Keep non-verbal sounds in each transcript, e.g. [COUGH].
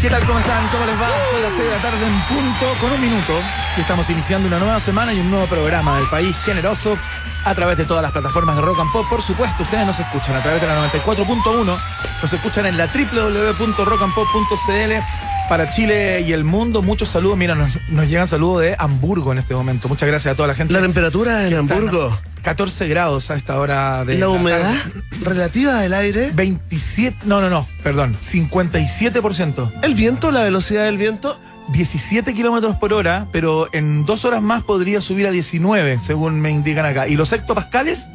¿Qué tal? ¿Cómo están? ¿Cómo les va? Son las 6 de la tarde en punto, con un minuto. Y estamos iniciando una nueva semana y un nuevo programa del país generoso a través de todas las plataformas de Rock and Pop. Por supuesto, ustedes nos escuchan a través de la 94.1, nos escuchan en la www.rockandpop.cl para Chile y el mundo. Muchos saludos. Mira, nos, nos llegan saludos de Hamburgo en este momento. Muchas gracias a toda la gente. La temperatura en Hamburgo. 14 grados a esta hora de la humedad relativa del aire 27, no, no, no, perdón, 57%. El viento, la velocidad del viento 17 kilómetros por hora, pero en dos horas más podría subir a 19, según me indican acá. ¿Y los hectopascales?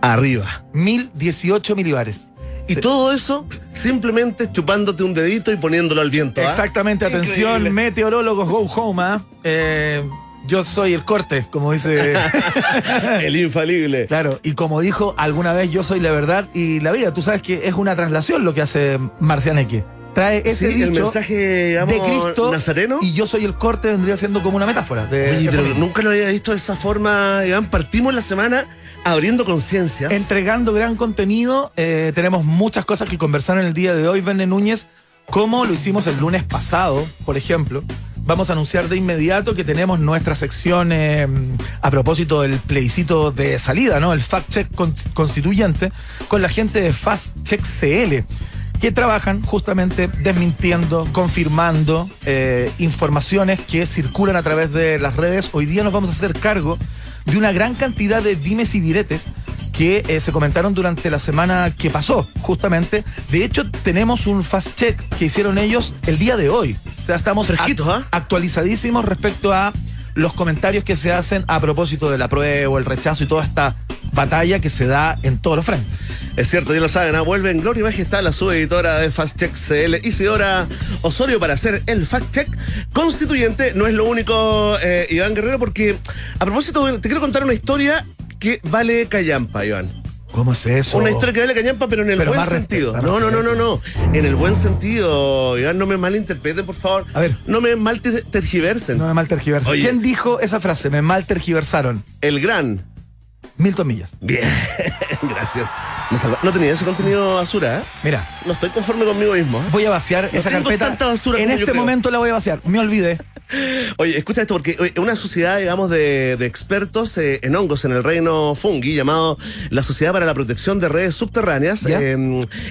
Arriba. 1018 milibares. Y todo eso simplemente chupándote un dedito y poniéndolo al viento. ¿ah? Exactamente, atención, Increíble. meteorólogos, go home. ¿ah? Eh, yo soy el corte, como dice. [LAUGHS] El infalible. claro, y como dijo alguna vez, yo soy la verdad y la vida. Tú sabes que es una traslación lo que hace Marcianeque. Trae ese Sí, el dicho mensaje, digamos, de Cristo nazareno. y yo soy el corte vendría siendo como una metáfora. De Oye, pero nunca lo había visto de esa forma, Iván. Partimos la semana abriendo conciencias. entregando gran contenido. Eh, tenemos muchas cosas que conversar en el día de hoy, Verne Núñez, como lo hicimos el lunes pasado, por ejemplo. Vamos a anunciar de inmediato que tenemos nuestra sección eh, a propósito del plebiscito de salida, ¿no? El fact check con- constituyente, con la gente de Fast Check CL, que trabajan justamente desmintiendo, confirmando eh, informaciones que circulan a través de las redes. Hoy día nos vamos a hacer cargo de una gran cantidad de dimes y diretes que eh, se comentaron durante la semana que pasó, justamente. De hecho, tenemos un fast check que hicieron ellos el día de hoy. O sea, estamos ¿ah? actualizadísimos respecto a los comentarios que se hacen a propósito del apruebo, el rechazo y toda esta batalla que se da en todos los frentes. Es cierto, ya lo saben, ¿ah? vuelve en Gloria y Majestad la subeditora de Fast Check CL, Isidora Osorio, para hacer el fact check constituyente. No es lo único, eh, Iván Guerrero, porque a propósito, te quiero contar una historia que vale callampa, Iván. ¿Cómo es eso? Una historia que vale callampa, pero en el Pero buen sentido. No, no, no, no, no. En el buen sentido, Iván, no me malinterpreten, por favor. A ver. No me mal tergiversen. No me mal tergiversaron. Oye. ¿Quién dijo esa frase? Me mal tergiversaron. El gran. Milton Millas. Bien, [LAUGHS] gracias. No tenía ese contenido basura, ¿eh? Mira, No estoy conforme conmigo mismo. ¿eh? voy a vaciar No esa tengo carpeta. tanta basura en este momento la voy a vaciar. Me olvidé. [LAUGHS] Oye, escucha esto, porque oye, una sociedad, digamos, de, de expertos eh, en hongos en el reino fungi, llamado la Sociedad para la Protección de Redes Subterráneas, eh,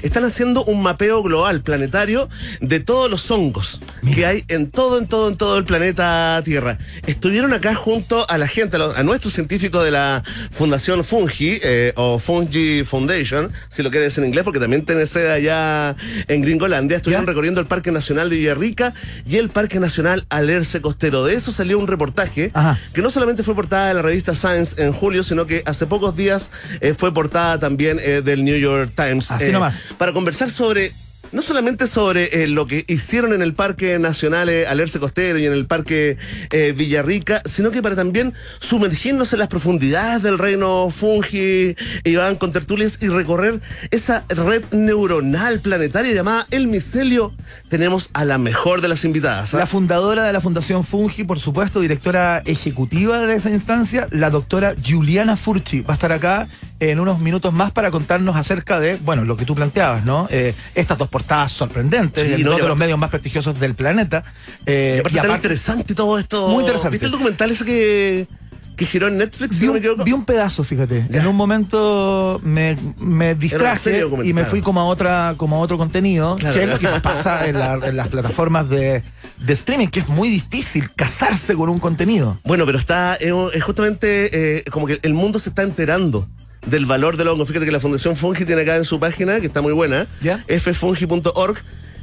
están haciendo un mapeo global, planetario, de todos los hongos que hay en todo, en todo, en todo el planeta Tierra. Estuvieron acá junto a la gente, a, los- a nuestros científicos de la Fundación Fungi, eh, o Fungi Foundation, si lo quieres en inglés, porque también tiene sede allá en Gringolandia. Estuvieron ¿Ya? recorriendo el Parque Nacional de Villarrica y el Parque Nacional Alerce Costero. De eso salió un reportaje Ajá. que no solamente fue portada de la revista Science en julio, sino que hace pocos días eh, fue portada también eh, del New York Times. Así eh, nomás. Para conversar sobre. No solamente sobre eh, lo que hicieron en el Parque Nacional eh, Alerce Costero y en el Parque eh, Villarrica, sino que para también sumergirnos en las profundidades del reino fungi, Iván con tertulias y recorrer esa red neuronal planetaria llamada El Micelio, tenemos a la mejor de las invitadas. ¿ah? La fundadora de la Fundación Fungi, por supuesto, directora ejecutiva de esa instancia, la doctora Juliana Furchi, va a estar acá en unos minutos más para contarnos acerca de, bueno, lo que tú planteabas, ¿no? Eh, estas dos portadas sorprendentes Sí, en no, dos y de los medios más prestigiosos del planeta. Eh, Y aparte y tan interesante todo esto. Muy interesante. ¿Viste el documental ese que, que giró en Netflix? si Vi no me un, equivoco? vi un pedazo, fíjate. Ya. En un momento me, me distraje y me fui como a otra, como a otro contenido, Claro. que es lo que pasa en, la- en las plataformas de, de streaming, que es muy difícil casarse con un contenido. Bueno, pero está eh, es justamente eh, como que el mundo se está enterando del valor del hongo. Fíjate que la Fundación Fungi tiene acá en su página, que está muy buena, ¿Ya? ffungi.org.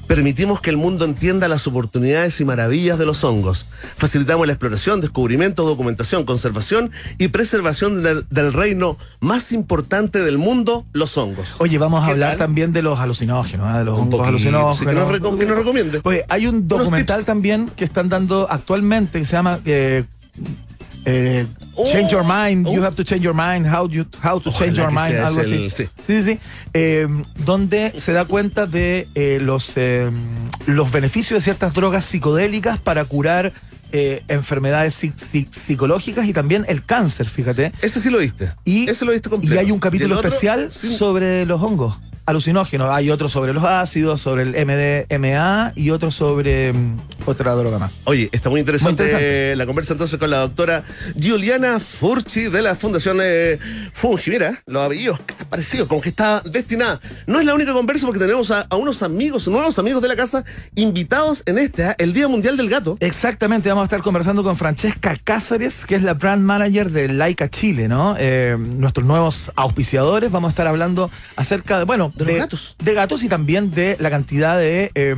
Permitimos que el mundo entienda las oportunidades y maravillas de los hongos. Facilitamos la exploración, descubrimiento, documentación, conservación y preservación del, del reino más importante del mundo, los hongos. Oye, vamos a ¿Qué hablar tal? también de los alucinógenos, ¿ah? de los Un hongos poquito, alucinógenos. sí, que nos recom- que nos recomiende. Oye, hay un documental también que están dando actualmente que se llama eh, eh, Change Your Mind, You oh. Have to Change Your Mind, How, you, how to Ojalá Change Your Mind, algo así. el- sí. Sí, sí. Eh, donde se da cuenta de eh, los, eh, los beneficios de ciertas drogas psicodélicas para curar eh, enfermedades psi- psi- psicológicas y también el cáncer, fíjate. Ese sí lo viste. Y, Ese lo viste completo. y hay un ¿Y capítulo especial Sí. sobre los hongos. Alucinógenos. Hay otro sobre los ácidos, sobre el MDMA y otro sobre mm, otra droga más. Oye, está muy interesante, Muy interesante. la conversa entonces con la doctora Giuliana Furchi de la Fundación eh, Fungi. Mira, los apellidos parecidos, como que está destinada. No es la única conversa porque tenemos a, a unos amigos, nuevos amigos de la casa, invitados en este, el Día Mundial del Gato. Exactamente, vamos a estar conversando con Francesca Cáceres, que es la brand manager de Laika Chile, ¿no? Eh, nuestros nuevos auspiciadores. Vamos a estar hablando acerca de, bueno, De los gatos. De gatos y también de la cantidad de eh,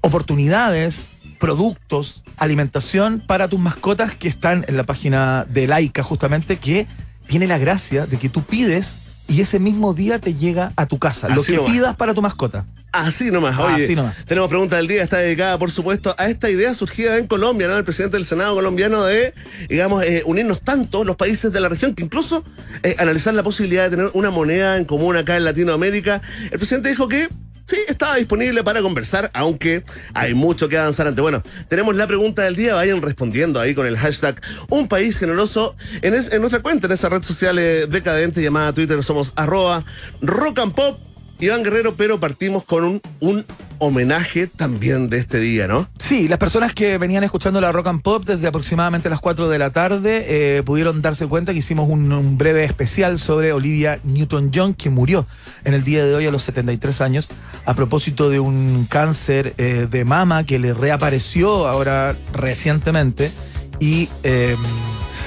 oportunidades, productos, alimentación para tus mascotas que están en la página de Laika, justamente, que tiene la gracia de que tú pides y ese mismo día te llega a tu casa. lo que nomás. pidas para tu mascota. Así nomás, oye. Así nomás. Tenemos pregunta del día, está dedicada, por supuesto, a esta idea surgida en Colombia, ¿no? El presidente del Senado colombiano de, digamos, eh, unirnos tanto los países de la región que incluso eh, analizar la posibilidad de tener una moneda en común acá en Latinoamérica. El presidente dijo que sí, estaba disponible para conversar, aunque hay mucho que avanzar ante. Bueno, tenemos la pregunta del día, vayan respondiendo ahí con el hashtag Un País Generoso en, es- en nuestra cuenta, en esa red social eh, decadente llamada Twitter, somos arroba rock and pop. Iván Guerrero, pero partimos con un, un homenaje también de este día, ¿no? Sí, las personas que venían escuchando la Rock and Pop desde aproximadamente las 4 de la tarde eh, pudieron darse cuenta que hicimos un, breve especial sobre Olivia Newton-John, que murió en el día de hoy a los 73 años a propósito de un cáncer eh, de mama que le reapareció ahora recientemente y eh,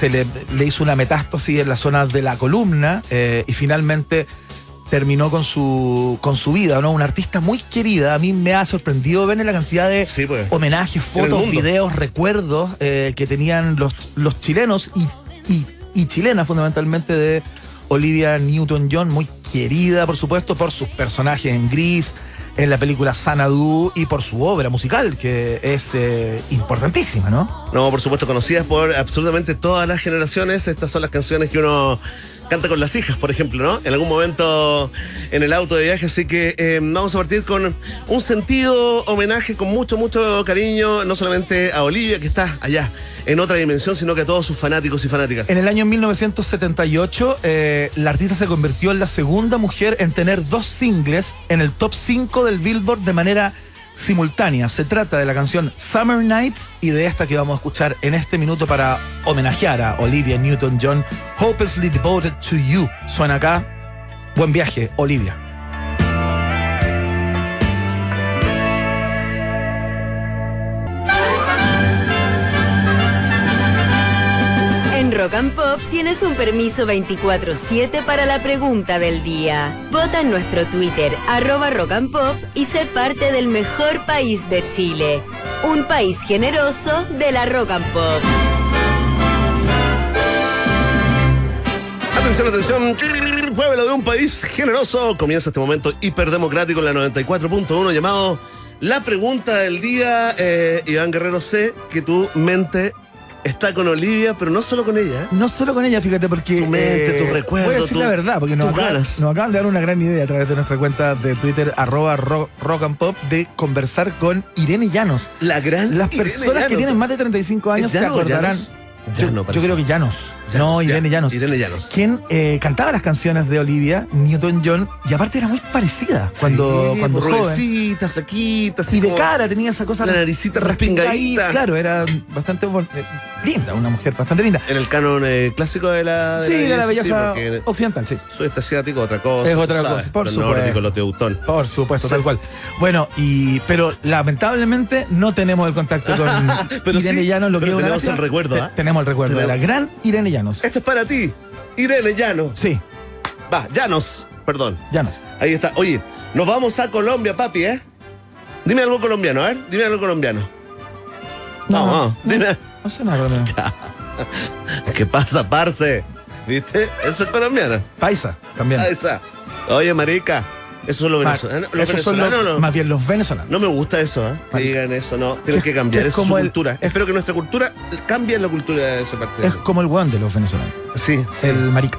se le, le hizo una metástasis en la zona de la columna eh, y finalmente terminó con su con su vida, ¿no? Una artista muy querida. A mí me ha sorprendido ver la cantidad de Sí, pues. homenajes, fotos, videos, recuerdos eh, que tenían los, los chilenos y, y, y chilenas fundamentalmente de Olivia Newton-John, muy querida, por supuesto, por sus personajes en gris, en la película Sanadu y por su obra musical, que es eh, importantísima, ¿no? No, por supuesto, conocidas por absolutamente todas las generaciones. Estas son las canciones que uno canta con las hijas, por ejemplo, ¿no? En algún momento en el auto de viaje. Así que eh, vamos a partir con un sentido homenaje con mucho, mucho cariño, no solamente a Olivia, que está allá en otra dimensión, sino que a todos sus fanáticos y fanáticas. En el año 1978, eh, la artista se convirtió en la segunda mujer en tener dos singles en el top 5 del Billboard de manera simultánea. Se trata de la canción Summer Nights y de esta que vamos a escuchar en este minuto para homenajear a Olivia Newton-John, Hopelessly Devoted to You. Suena acá. Buen viaje, Olivia. Rock and Pop tienes un permiso 24-7 para la pregunta del día. Vota en nuestro Twitter, arroba Rock and Pop, y sé parte del mejor país de Chile. Un país generoso de la Rock and Pop. Atención, atención, pueblo de un país generoso. Comienza este momento hiperdemocrático en la 94.1 llamado La Pregunta del Día. Eh, Iván Guerrero, sé que tu mente está con Olivia, pero no solo con ella. ¿eh? No solo con ella, fíjate, porque. Tu mente, tus recuerdos, Voy a decir tu- la verdad, porque nos acaban, ganas. nos acaban de dar una gran idea a través de nuestra cuenta de Twitter, arroba rock, rock and pop, de conversar con Irene Llanos. La gran. Las Irene personas que Llanos. tienen más de 35 años ¿Es se acordarán. Llanos? Yo, Llano, yo creo que Llanos. Llanos, no, ya. Irene Llanos. Irene Llanos. Quien eh, cantaba las canciones de Olivia Newton-John y aparte era muy parecida cuando, Sí, cuando joven. flaquita, así Y de cara tenía esa cosa la naricita respingadita. Claro, era bastante eh, linda, una mujer bastante linda. En el canon eh, clásico de la. Sí, de la sí, belleza porque occidental, sí. sudeste asiático, otra cosa. Es otra sabes, cosa, por supuesto. los teutón. Por supuesto, Sí. tal cual. Bueno, y pero lamentablemente no tenemos el contacto con [LAUGHS] Pero Irene sí, Llanos, lo que pero tenemos el recuerdo, ¿ah? Tenemos el recuerdo de la gran Irene Llanos. Esto es para ti, Irene Llanos. Sí, Va, Llanos, perdón. Llanos. Ahí está. Oye, nos vamos a Colombia, papi, ¿eh? Dime algo colombiano, a ver. Dime algo colombiano. No, Dime. no sé nada colombiano. [LAUGHS] ¿Qué pasa, parce? ¿Viste? Eso es colombiano. Paisa, también. Está. Oye, marica. Eso venezolano. Los son los- venezolanos no. más bien los venezolanos. No me gusta eso, ¿eh? Que digan eso, no. Tienen que cambiar. es es su como el- cultura. Espero que nuestra cultura cambie la cultura de esa parte. Es como el weón de los venezolanos. Sí, sí. El marica.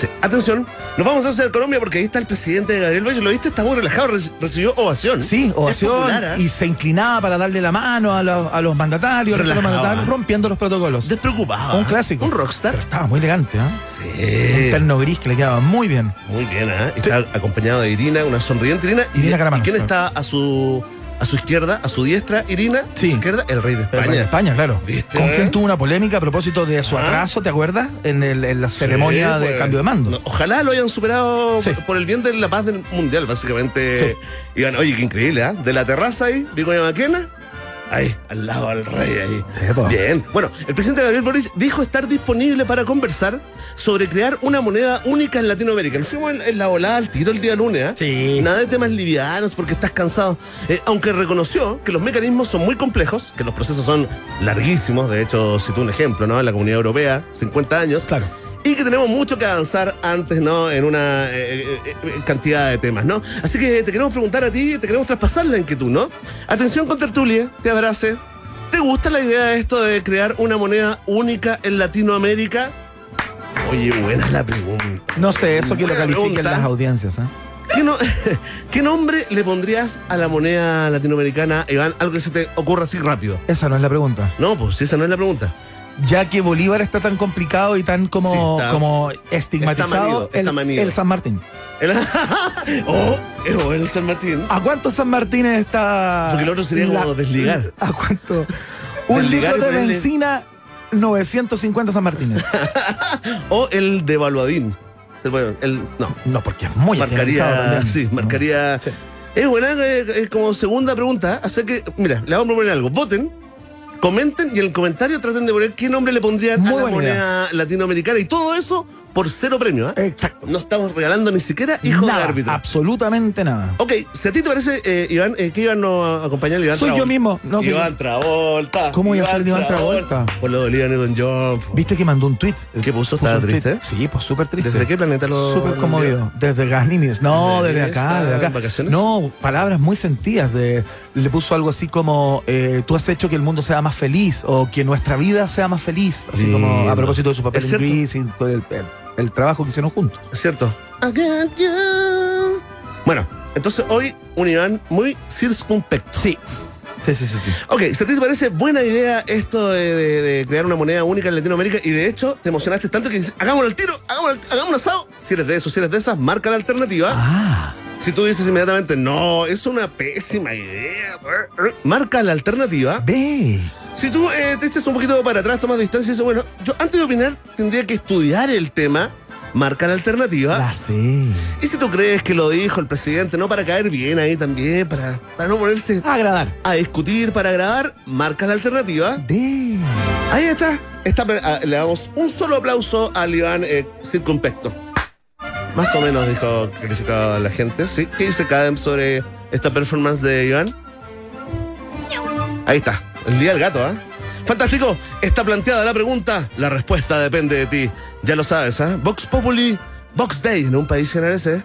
Sí. Atención, nos vamos hacia Colombia porque ahí está el presidente Gabriel Boric. ¿Lo viste? Está muy relajado, re- recibió ovación. Sí, ovación. popular, ¿ah? Y se inclinaba para darle la mano a los, a los mandatarios, a los Relajado, mandatarios, rompiendo los protocolos. Despreocupado. Un clásico. Un rockstar. Pero estaba muy elegante, ¿ah? Un Sí. terno gris que le quedaba muy bien. Muy bien, ¿ah? Está acompañado de Irina, una sonriente Irina. Irina ¿Y, ¿y quién está a su, a su izquierda, a su diestra? Irina. Sí. A su izquierda, el rey de El España. rey de España, claro. ¿Viste? Con quien tuvo una polémica a propósito de su atraso, ¿te acuerdas? En, el- en la ceremonia Sí, de pues. cambio de mando. No, ojalá lo hayan superado Sí. por, el bien de la paz del mundial, básicamente. Iban, oye, qué increíble, ¿ah? De la terraza ahí, Vigo Maquena, ahí, al lado del rey, ahí. Bien. Bueno, el presidente Gabriel Boric dijo estar disponible para conversar sobre crear una moneda única en Latinoamérica. Nos fuimos en, en la volada al tiro el día lunes, ¿ah? Sí. Nada de temas livianos porque estás cansado. Eh, aunque reconoció que los mecanismos son muy complejos, que los procesos son larguísimos. De hecho, citó un ejemplo, ¿no? En la comunidad europea, 50 años. Claro. Y que tenemos mucho que avanzar antes, ¿no? En una eh, eh, eh, cantidad de temas, ¿no? Así que te queremos preguntar a ti, te queremos traspasar la inquietud, ¿no? Atención con tertulia, te abrace. ¿Te gusta la idea de esto de crear una moneda única en Latinoamérica? Oye, buena la pregunta. No sé, eso que lo califiquen las audiencias, ¿ah? ¿Qué, no- [LAUGHS] ¿Qué nombre le pondrías a la moneda latinoamericana, Iván? Algo que se te ocurra así rápido. Esa no es la pregunta. No, pues esa no es la pregunta. Ya que Bolívar está tan complicado y tan como, Sí, está- como está estigmatizado, manido, está el, manido. el San Martín. El, [LAUGHS] oh, oh, el San Martín. ¿A cuántos San Martínez está? Porque el otro sería como desligar. [LAUGHS] ¿A cuánto? Un litro de benzina, 950 San Martínez. [LAUGHS] O el de Valuadín. El, bueno, el, no, No, porque es muy marcaría. Sí, ¿no? marcaría. Sí. Es buena, eh, eh, como segunda pregunta. Así que, mira, le vamos a proponer algo. Voten, comenten y en el comentario traten de poner qué nombre le pondrían Muy a la buena moneda latinoamericana. Y todo eso por cero premio. ¿ah? Exacto. No estamos regalando ni siquiera hijo nada, de árbitro. absolutamente nada. Ok, si a ti te parece, eh, Iván, eh, ¿qué Iván nos acompaña? Iván Soy yo mismo, no Iván. Travolta. ¿Cómo voy a ser Iván Travolta? Por lo de Olivia Newton-John. po. ¿Viste que mandó un tweet? ¿Qué puso? ¿Estaba triste? Sí, pues súper triste. ¿Desde qué planeta lo Súper conmovido. Desde Ganines. No, ¿Desde acá, desde acá. vacaciones? No, palabras muy sentidas. De, le puso algo así como: eh, Tú has hecho que el mundo sea más feliz o que nuestra vida sea más feliz. Así como a propósito de su papel en. Grease y todo el, el- el trabajo que hicieron juntos. ¿Cierto? Bueno, entonces hoy un Iván muy circunspecto. Sí. Sí, sí, sí, sí. Ok, si a ti te parece buena idea esto de, de- de crear una moneda única en Latinoamérica y de hecho te emocionaste tanto que dices, hagámoslo al tiro, hagámoslo, un asado. Si eres de eso, si eres de esas, marca la alternativa. Ah, Si tú dices inmediatamente, no, es una pésima idea, marca la alternativa. ve. Si tú eh, te echas un poquito para atrás, tomas distancia y dices, bueno, yo antes de opinar tendría que estudiar el tema, marca la alternativa. La sé. Y si tú crees que lo dijo el presidente, no para caer bien ahí también, para, para no ponerse Agradar. a discutir, para grabar, marca la alternativa. De. Ahí está. Está, ah, le damos un solo aplauso al Iván eh, circunspecto. Más o menos dijo calificado a la gente. ¿sí? ¿Qué dice Cadem sobre esta performance de Iván? Ahí está. El día del gato, ¿ah? Fantástico. Está planteada la pregunta. La respuesta depende de ti. Ya lo sabes, ¿ah? Vox Populi, Vox Day en un país general ese.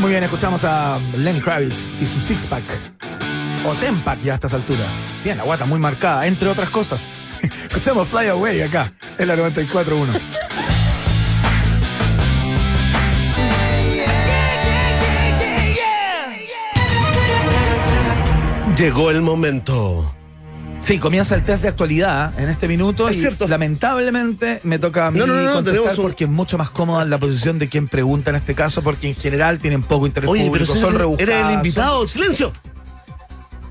Muy bien, escuchamos a Lenny Kravitz y su six pack. O ten pack ya a estas alturas. Bien, la guata muy marcada, entre otras cosas. [LAUGHS] Escuchamos Fly Away acá, en la 94.1. Llegó el momento. Sí, comienza el test de actualidad en este minuto Es y cierto. lamentablemente me toca a mí No, no, no, no, contestar un- porque es mucho más cómoda la posición de quien pregunta en este caso porque en general tienen poco interés Oye, pero público, si son era- rebuscadas. era el son- invitado. ¡Silencio!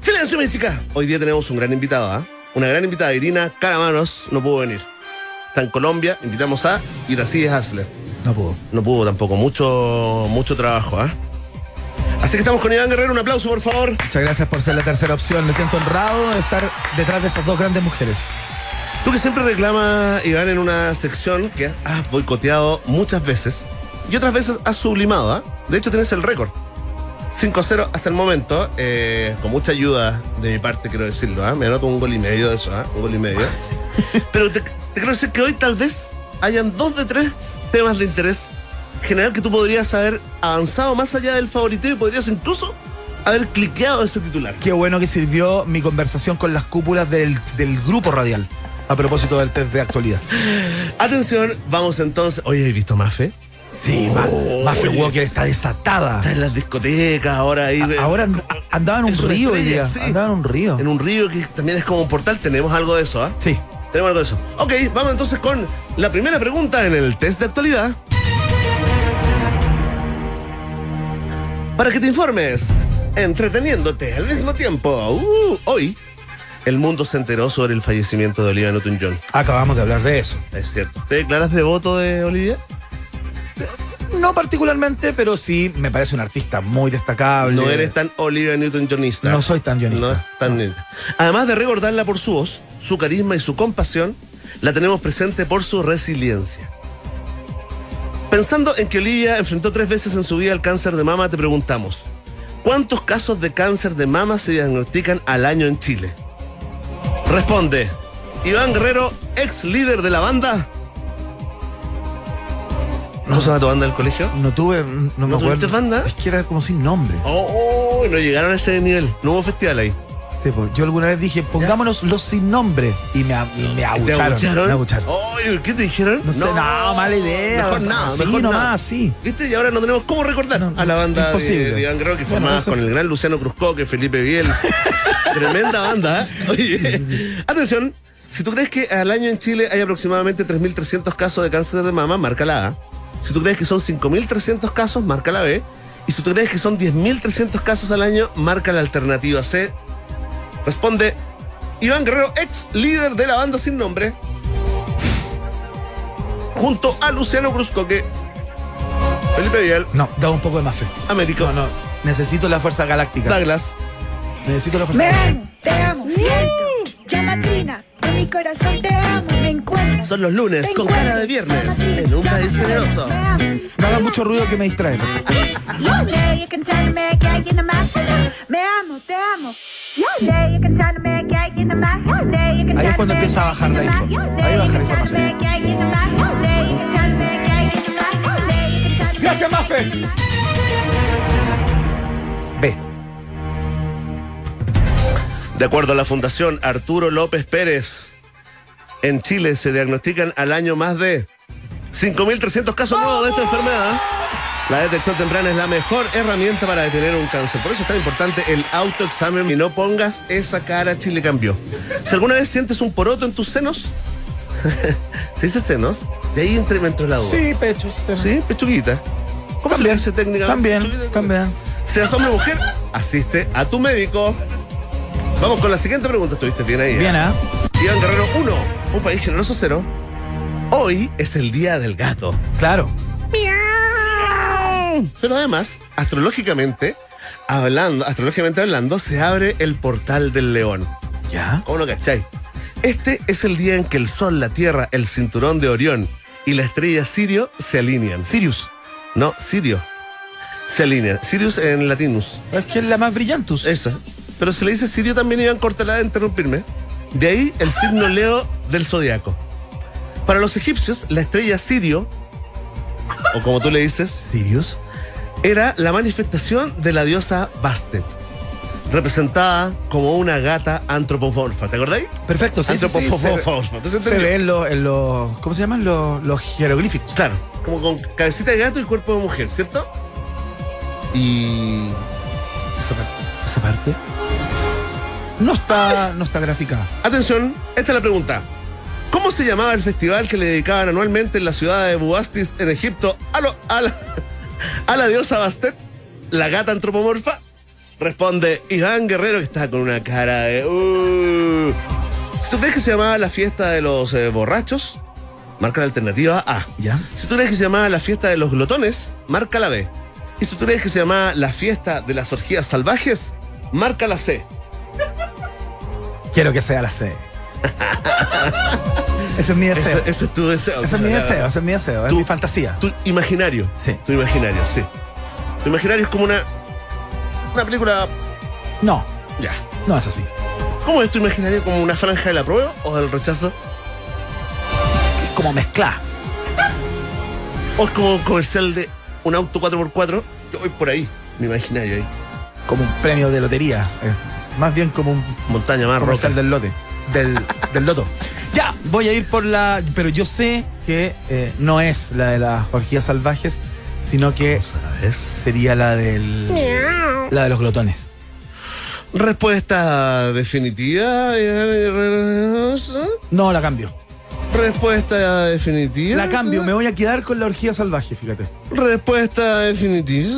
¡Silencio, mi chica! Hoy día tenemos un gran invitado, ¿ah? Una gran invitada, Irina Caramanos, no pudo venir. Está en Colombia, invitamos a Iracides Hasler. No puedo. No pudo tampoco, mucho, mucho trabajo, ¿ah? Así que estamos con Iván Guerrero, un aplauso, por favor. Muchas gracias por ser la tercera opción. Me siento honrado de estar detrás de esas dos grandes mujeres. Tú que siempre reclamas, Iván, en una sección que has boicoteado muchas veces y otras veces has sublimado, ¿ah? De hecho, tienes el récord. 5-0 hasta el momento, eh, con mucha ayuda de mi parte, quiero decirlo, ¿ah? Me anoto un gol y medio de eso, ¿ah? Un gol y medio. [LAUGHS] Pero te, te quiero decir que hoy tal vez hayan dos de tres temas de interés general que tú podrías haber avanzado más allá del favorito y podrías incluso haber cliqueado ese titular. Qué bueno que sirvió mi conversación con las cúpulas del, del grupo radial. a propósito del test de actualidad. [LAUGHS] Atención, vamos entonces. Oye, ¿has visto Mafe? Sí, Oh, Ma- Mafia oye. Walker está desatada. Está en las discotecas ahora ahí. A- Ahora and- andaba en un río hoy estrella, día. sí. Andaba en un río. En un río que también es como un portal. Tenemos algo de eso, ¿ah? Sí. Tenemos algo de eso. Ok, vamos entonces con la primera pregunta en el test de actualidad. Para que te informes, entreteniéndote al mismo tiempo. Uh, hoy, el mundo se enteró sobre el fallecimiento de Olivia Newton-John. Acabamos de hablar de eso. Es cierto. ¿Te declaras devoto de Olivia? No particularmente, pero sí me parece un artista muy destacable. No eres tan Olivia Newton-Johnista. No soy tan guionista. No es tan- Además de recordarla por su voz, su carisma y su compasión, la tenemos presente por su resiliencia. Pensando en que Olivia enfrentó tres veces en su vida el cáncer de mama, te preguntamos, ¿cuántos casos de cáncer de mama se diagnostican al año en Chile? Responde, Iván Guerrero, ex líder de la banda. ¿Cómo se llama tu banda del colegio? No tuve, no, me ¿No tuviste acuerdo. banda? Es que era como sin nombre. Oh, oh, no llegaron a ese nivel. No hubo festival ahí. Sí, pues, yo alguna vez dije, pongámonos los sin nombre. Y me, a- y me ¿Te abucharon. abucharon? Me abucharon. Oye, ¿qué te dijeron? No sé, no, mala idea. Mejor nada, sí, mejor nomás, nada. sí. ¿Viste? Y ahora no tenemos cómo recordar No, a la banda de, imposible. de Iván Guerrero que Bueno, formaba eso con el gran Luciano Cruzco, que Felipe Biel. [LAUGHS] Tremenda banda. ¿eh? Oye, atención. Si tú crees que al año en Chile hay aproximadamente 3.300 casos de cáncer de mama, marca la A. Si tú crees que son 5.300 casos, marca la B. Y si tú crees que son 10.300 casos al año, marca la alternativa C. Responde Iván Guerrero, ex líder de la banda sin nombre, junto a Luciano Cruzcoque, Felipe Vial, No, da un poco de más fe. Américo, No, no. Necesito la fuerza galáctica. Douglas. Necesito la fuerza Me galáctica. te amo, siento. Llamatrina, en mi corazón te amo, me encuentro. Son los lunes con cara de viernes en un país generoso. No hagas mucho ruido que me distrae. por favor. Yo sé, you can tell me amo, te amo. Ahí es cuando empieza a bajar la info. Ahí baja la información. tell me De acuerdo a la Fundación Arturo López Pérez, en Chile se diagnostican al año más de 5.300 casos nuevos de esta enfermedad. La detección temprana es la mejor herramienta para detener un cáncer. Por eso es tan importante el autoexamen y no pongas esa cara Chile cambió. Si alguna vez sientes un poroto en tus senos, [LAUGHS] ¿se dice senos? De ahí entre la duda. Sí, pechos. Sí, pechuguita. ¿Cómo se le dice técnicamente? También, Pechuguita. también. Seas hombre o mujer, asiste a tu médico. Vamos con la siguiente pregunta. ¿Estuviste bien ahí? eh? Bien, ¿ah? Iván Guerrero 1, un país generoso 0. Hoy es el día del gato. Claro. Pero además, astrológicamente hablando, astrológicamente hablando, se abre el portal del león. ¿Ya? ¿Cómo lo cachai? Este es el día en que el Sol, la Tierra, el cinturón de Orión y la estrella Sirio se alinean. Sirius. No, Sirio. Se alinean. Sirius en latinus. Es que es la más brillantus. Esa. Pero se le dice Sirio también Iván Cortalada de interrumpirme. De ahí el signo Leo del zodiaco. Para los egipcios, la estrella Sirio, o como tú le dices, Sirius. era la manifestación de la diosa Bastet, representada como una gata antropomorfa. ¿Te acordáis? Perfecto, sí, sí, sí, se, Antropomorfa. ¿Te se ve en los, ¿cómo se llaman? Los, los jeroglíficos. Claro, como con cabecita de gato y cuerpo de mujer, ¿cierto? Y. Esa parte. No está, no está graficada. Atención, esta es la pregunta. ¿Cómo se llamaba el festival que le dedicaban anualmente en la ciudad de Bubastis, en Egipto, a, lo- a la, a la diosa Bastet, la gata antropomorfa? Responde Iván Guerrero, que está con una cara de... "Uh". Si tú crees que se llamaba la fiesta de los eh, borrachos, marca la alternativa A. ¿Ya? Si tú crees que se llamaba la fiesta de los glotones, marca la B. Y si tú crees que se llamaba la fiesta de las orgías salvajes, marca la C. Quiero que sea la C. [LAUGHS] ese es mi deseo. Ese, ese es tu deseo. Ese es mi deseo, ese es mi deseo, es Tú- mi fantasía. Tu imaginario. Sí. Tu imaginario, sí. Tu imaginario es como una. Una película. No, Ya. no es así. ¿Cómo es tu imaginario? ¿Como una franja del apruebo o del rechazo? Es como mezclar. ¿O es como un comercial de un auto 4x4? Yo voy por ahí, mi imaginario ahí. Como un premio de lotería. eh, más bien como un Montaña más roca. comercial del lote. Del, del loto. Ya, voy a ir por la. Pero yo sé que eh, no es la de las orgías salvajes, sino que ¿Sabes? sería la del. La de los glotones. Respuesta definitiva. No, la cambio. Respuesta definitiva. La cambio, me voy a quedar con la orgía salvaje, fíjate. Respuesta definitiva.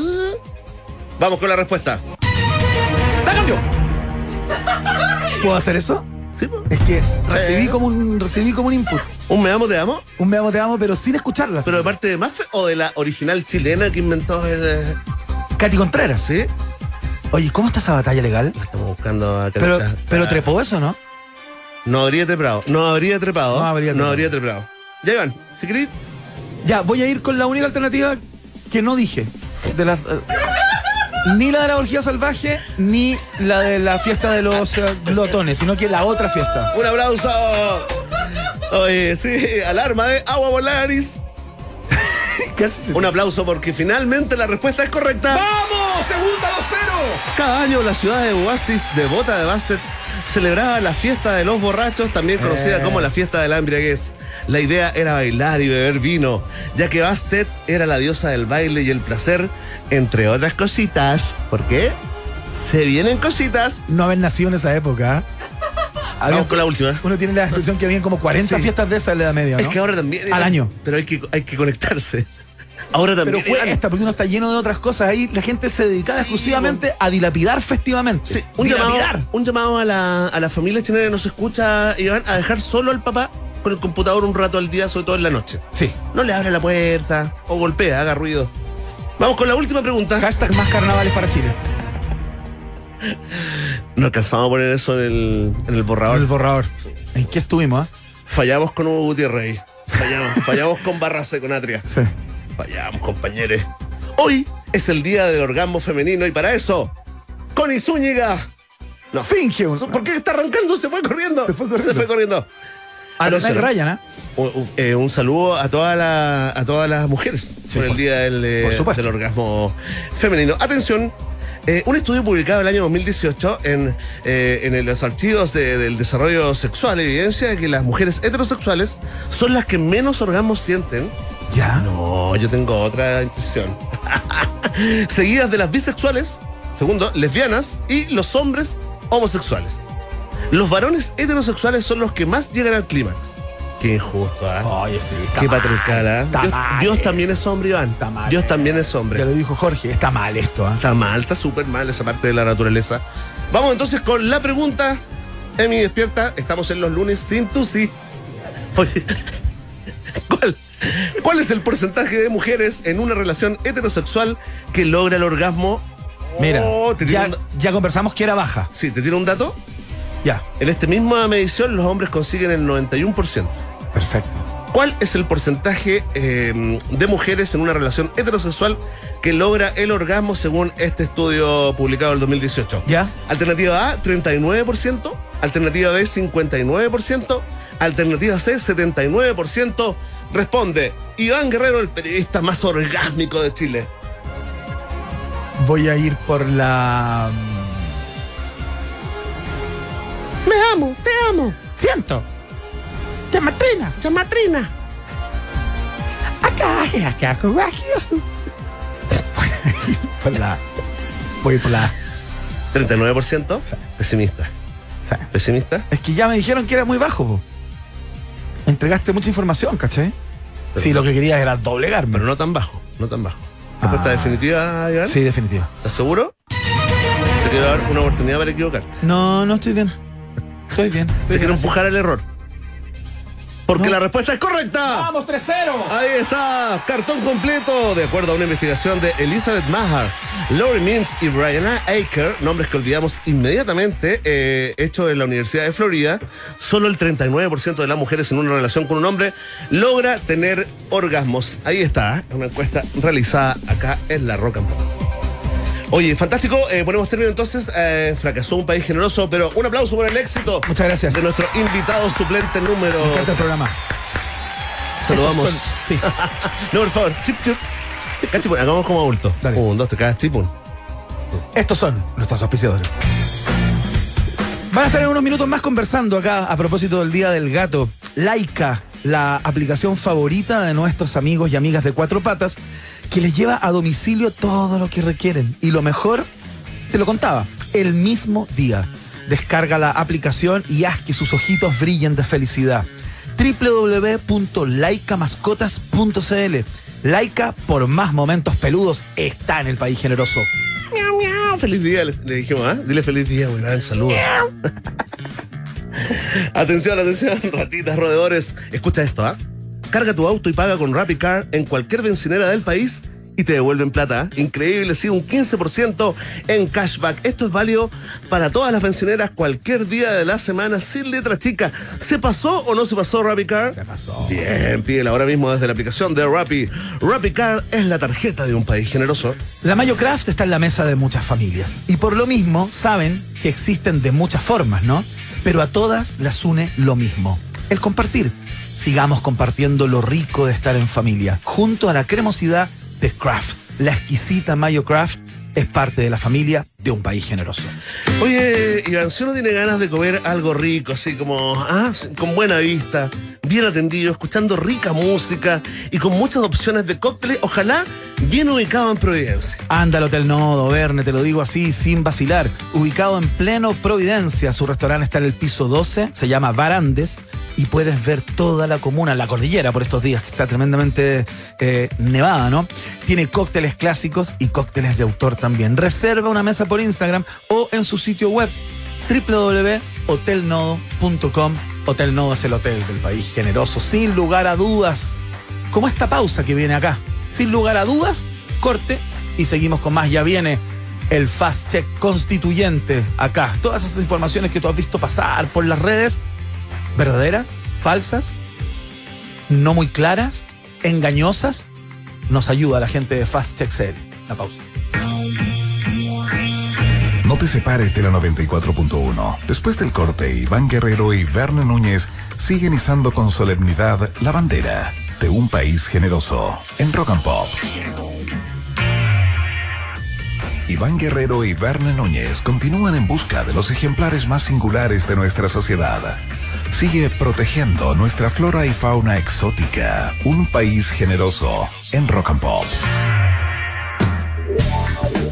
Vamos con la respuesta. ¡La cambio! ¿Puedo hacer eso? Sí, po. Es que recibí como un, recibí como un input. Un me amo, te amo. Un me amo, te amo, pero sin escucharla. Pero de parte de Mafe o de la original chilena que inventó el. eh, Katy Contreras. ¿Sí? Oye, ¿cómo está esa batalla legal? Estamos buscando a Pero, Ah, pero trepó eso, ¿no? No habría trepado. No habría trepado. No habría trepado. trepado. Ya, Iván, si querés. Ya, voy a ir con la única alternativa que no dije. De las, eh, ni la de la orgía salvaje, ni la de la fiesta de los eh, glotones, sino que la otra fiesta. Un aplauso. Oye, sí, alarma de agua. [LAUGHS] Casi se- Un aplauso porque finalmente la respuesta es correcta. ¡Vamos! ¡Segunda 2-0! Cada año la ciudad de Buastis, devota de Bastet, celebraba la fiesta de los borrachos, también conocida Eh. como la fiesta de la embriaguez. La idea era bailar y beber vino, ya que Bastet era la diosa del baile y el placer, entre otras cositas. ¿Por qué? Se vienen cositas. No haber nacido en esa época. [LAUGHS] Vamos con la última. uno tiene la descripción que habían como 40 Sí. fiestas de esa en la edad media, ¿no? Es que ahora también. Al año. Pero hay que, hay que conectarse. Ahora Pero también. cuesta, porque uno está lleno de otras cosas. Ahí la gente se dedicaba Sí, exclusivamente a dilapidar festivamente. Sí, un llamado, dilapidar. un llamado a la, a la familia chilena que nos escucha, Iván, a dejar solo al papá con el computador un rato al día, sobre todo en la noche. Sí. No le abre la puerta o golpea, haga ruido. Vamos con la última pregunta. Hashtag más carnavales para Chile. [LAUGHS] No alcanzamos a poner eso en el, en el borrador. el borrador. ¿En qué estuvimos, ah? Fallamos con Hugo Gutiérrez. Fallamos, fallamos con Barrace, con Atria. Sí. Fallamos, compañeros. Hoy es el día del orgasmo femenino y para eso, Connie Zúñiga. No. Finge un- ¿Por qué está arrancando? Se fue corriendo. Se fue corriendo. Se fue corriendo. A los Atención. Ryan, ¿ah? Un, un- eh, un saludo a, toda la- a todas las mujeres por el día del, eh, del orgasmo femenino. Atención, eh, un estudio publicado el año 2018 en, eh, en los archivos de- del desarrollo sexual evidencia de que las mujeres heterosexuales son las que menos orgasmos sienten. Ya. No, yo tengo otra impresión. [LAUGHS] Seguidas de las bisexuales, segundo, lesbianas y los hombres homosexuales. Los varones heterosexuales son los que más llegan al clímax. Qué injusto, ¿ah? Oye, sí. está Qué patriarcal, ¿ah? está Dios, eh. también es hombre, Iván. Está mal, Dios eh. también es Ya hombre. lo dijo Jorge. Está mal esto, ¿ah? Está mal, está súper mal esa parte de la naturaleza. Vamos entonces con la pregunta. Emi, despierta. Estamos en los lunes sin tu sí. Oye, ¿cuál, ¿cuál es el porcentaje de mujeres en una relación heterosexual que logra el orgasmo? Mira, Oh, ¿te tiro ya, ya conversamos que era baja. sí, te tiro un dato. Ya. En esta misma medición, los hombres consiguen el 91%. Perfecto. ¿Cuál es el porcentaje eh, de mujeres en una relación heterosexual que logra el orgasmo según este estudio publicado en el 2018? ¿Ya? Alternativa A, 39%. Alternativa B, 59%. Alternativa C, 79%. Responde Iván Guerrero, el periodista más orgásmico de Chile. Voy a ir por la. Me amo, te amo. Ciento. Llamatrina. Chamatrina. Acá, acá, acá. Por la. Voy por la. 39%. Pesimista. Pesimista. Es que ya me dijeron que era muy bajo, po. Entregaste mucha información, ¿cachai? Sí, lo que querías era doblegarme. Pero no tan bajo, no tan bajo. ¿Respuesta Ah. definitiva, Iván? Sí, definitiva. ¿Estás seguro? Te quiero dar una oportunidad para equivocarte. No, no estoy bien. Estoy bien. Te quiero así. empujar al error. Porque No. la respuesta es correcta. ¡Vamos, 3-0! Ahí está, cartón completo, de acuerdo a una investigación de Elizabeth Maher, Laurie Mintz y Brianna Aker, nombres que olvidamos inmediatamente, eh, hecho en la Universidad de Florida, solo el 39% de las mujeres en una relación con un hombre logra tener orgasmos. Ahí está, una encuesta realizada acá en la Rock and Pop. Oye, fantástico, eh, ponemos término entonces, eh, fracasó un país generoso, pero un aplauso por el éxito Muchas gracias. de nuestro invitado suplente número... Me encanta el programa. Saludamos. Estos son- Sí. [LAUGHS] No, por favor, chip, chip. Cachipun, hagamos como adulto. Dale. Un, dos, tres. Estos son nuestros auspiciadores. Van a estar en unos minutos más conversando acá a propósito del Día del Gato. Laika, la aplicación favorita de nuestros amigos y amigas de cuatro patas, que les lleva a domicilio todo lo que requieren. Y lo mejor, te lo contaba, el mismo día. Descarga la aplicación y haz que sus ojitos brillen de felicidad. www.laicamascotas.cl Laika, por más momentos peludos, está en el país generoso. Miau, miau. Feliz día, le, le dijimos, ¿ah? Dile feliz día, gran saludo. [LAUGHS] atención, atención, ratitas, roedores. Escucha esto, ¿ah? Carga tu auto y paga con RappiCar en cualquier bencinera del país y te devuelven plata. Increíble, sí, un 15% en cashback. Esto es válido para todas las bencineras cualquier día de la semana sin letra chica. ¿Se pasó o no se pasó RappiCar? Se pasó. Bien, pídela ahora mismo desde la aplicación de Rappi. RappiCard es la tarjeta de un país generoso. La Mayo Craft está en la mesa de muchas familias y por lo mismo saben que existen de muchas formas, ¿no? Pero a todas las une lo mismo, el compartir. Sigamos compartiendo lo rico de estar en familia, junto a la cremosidad de Craft. La exquisita Mayo Craft es parte de la familia de un país generoso. Oye, Iván, si uno tiene ganas de comer algo rico, así como, ah, con buena vista, bien atendido, escuchando rica música y con muchas opciones de cócteles, ojalá bien ubicado en Providencia. Anda al Hotel Nodo, Verne, te lo digo así, sin vacilar. Ubicado en pleno Providencia, su restaurante está en el piso 12, se llama Barandes, y puedes ver toda la comuna, la cordillera por estos días, que está tremendamente eh, nevada, ¿no? Tiene cócteles clásicos y cócteles de autor también. Reserva una mesa por Instagram o en su sitio web www.hotelnodo.com. Hotel Nodo es el hotel del país generoso, sin lugar a dudas. Como esta pausa que viene acá. Sin lugar a dudas, corte y seguimos con más. Ya viene el Fast Check constituyente acá. Todas esas informaciones que tú has visto pasar por las redes, verdaderas, falsas, no muy claras, engañosas, nos ayuda la gente de Fast Check CL. La pausa. No te separes de la 94.1. Después del corte, Iván Guerrero y Verne Núñez siguen izando con solemnidad la bandera de un país generoso en Rock and Pop. Iván Guerrero y Verne Núñez continúan en busca de los ejemplares más singulares de nuestra sociedad. Sigue protegiendo nuestra flora y fauna exótica. Un país generoso en Rock and Pop.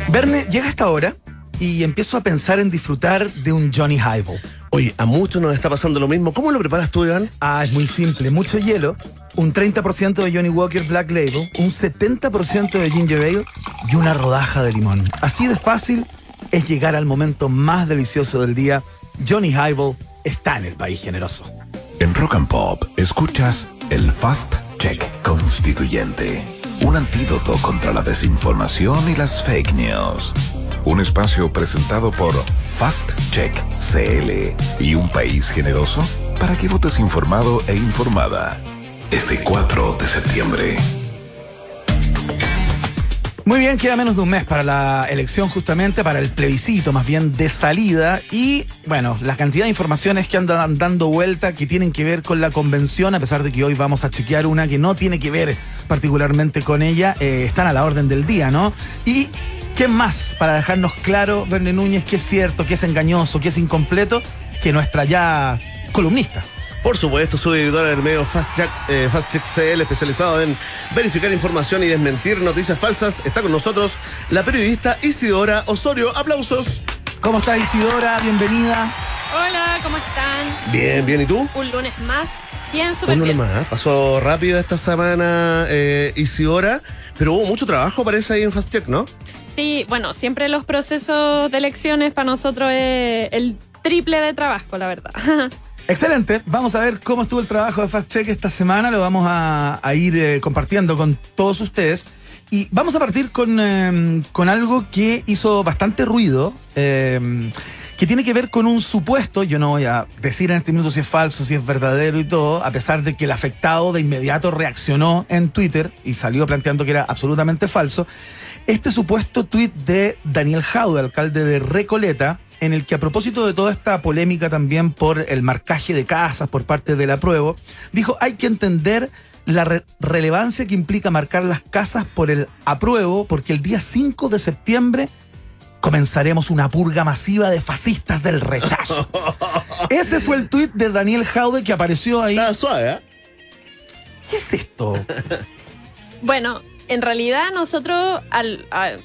Verne, llega esta hora y empiezo a pensar en disfrutar de un Johnny Highball. Oye, a muchos nos está pasando lo mismo. ¿Cómo lo preparas tú, Iván? Ah, es muy simple. Mucho hielo, un 30% de Johnny Walker Black Label, un 70% de Ginger Ale y una rodaja de limón. Así de fácil es llegar al momento más delicioso del día. Johnny Highball está en el país generoso. En Rock and Pop escuchas el Fast Check Constituyente, un antídoto contra la desinformación y las fake news. Un espacio presentado por Fast Check CL y un país generoso para que votes informado e informada. Este 4 de septiembre. Muy bien, queda menos de un mes para la elección, justamente para el plebiscito, más bien de salida. Y bueno, la cantidad de informaciones que andan dando vuelta que tienen que ver con la convención, a pesar de que hoy vamos a chequear una que no tiene que ver particularmente con ella, eh, están a la orden del día, ¿no? Y ¿qué más para dejarnos claro, Verne Núñez, que es cierto, que es engañoso, que es incompleto, que nuestra ya columnista? Por supuesto, soy editor del medio Fast Check, eh, Fast Check CL, especializado en verificar información y desmentir noticias falsas. Está con nosotros la periodista Isidora Osorio. Aplausos. ¿Cómo está Isidora? Bienvenida. Hola, ¿cómo están? Bien, bien. ¿Y tú? Un lunes más. Bien, súper Un lunes bien. más. ¿eh? Pasó rápido esta semana, eh, Isidora, pero hubo mucho trabajo, parece, ahí en Fast Check, ¿no? Sí, bueno, siempre los procesos de elecciones para nosotros es el triple de trabajo, la verdad. [LAUGHS] Excelente. Vamos a ver cómo estuvo el trabajo de Fast Check esta semana. Lo vamos a, ir eh, compartiendo con todos ustedes. Y vamos a partir con, eh, con algo que hizo bastante ruido, eh, que tiene que ver con un supuesto, yo no voy a decir en este minuto si es falso, si es verdadero y todo, a pesar de que el afectado de inmediato reaccionó en Twitter y salió planteando que era absolutamente falso. Este supuesto tuit de Daniel Jaude, alcalde de Recoleta, en el que a propósito de toda esta polémica también por el marcaje de casas por parte del apruebo, dijo hay que entender la re- relevancia que implica marcar las casas por el apruebo, porque el día 5 de septiembre comenzaremos una purga masiva de fascistas del rechazo. [LAUGHS] Ese fue el tuit de Daniel Jaude que apareció ahí. Nada suave, ¿eh? ¿Qué es esto? Bueno, en realidad nosotros al, al-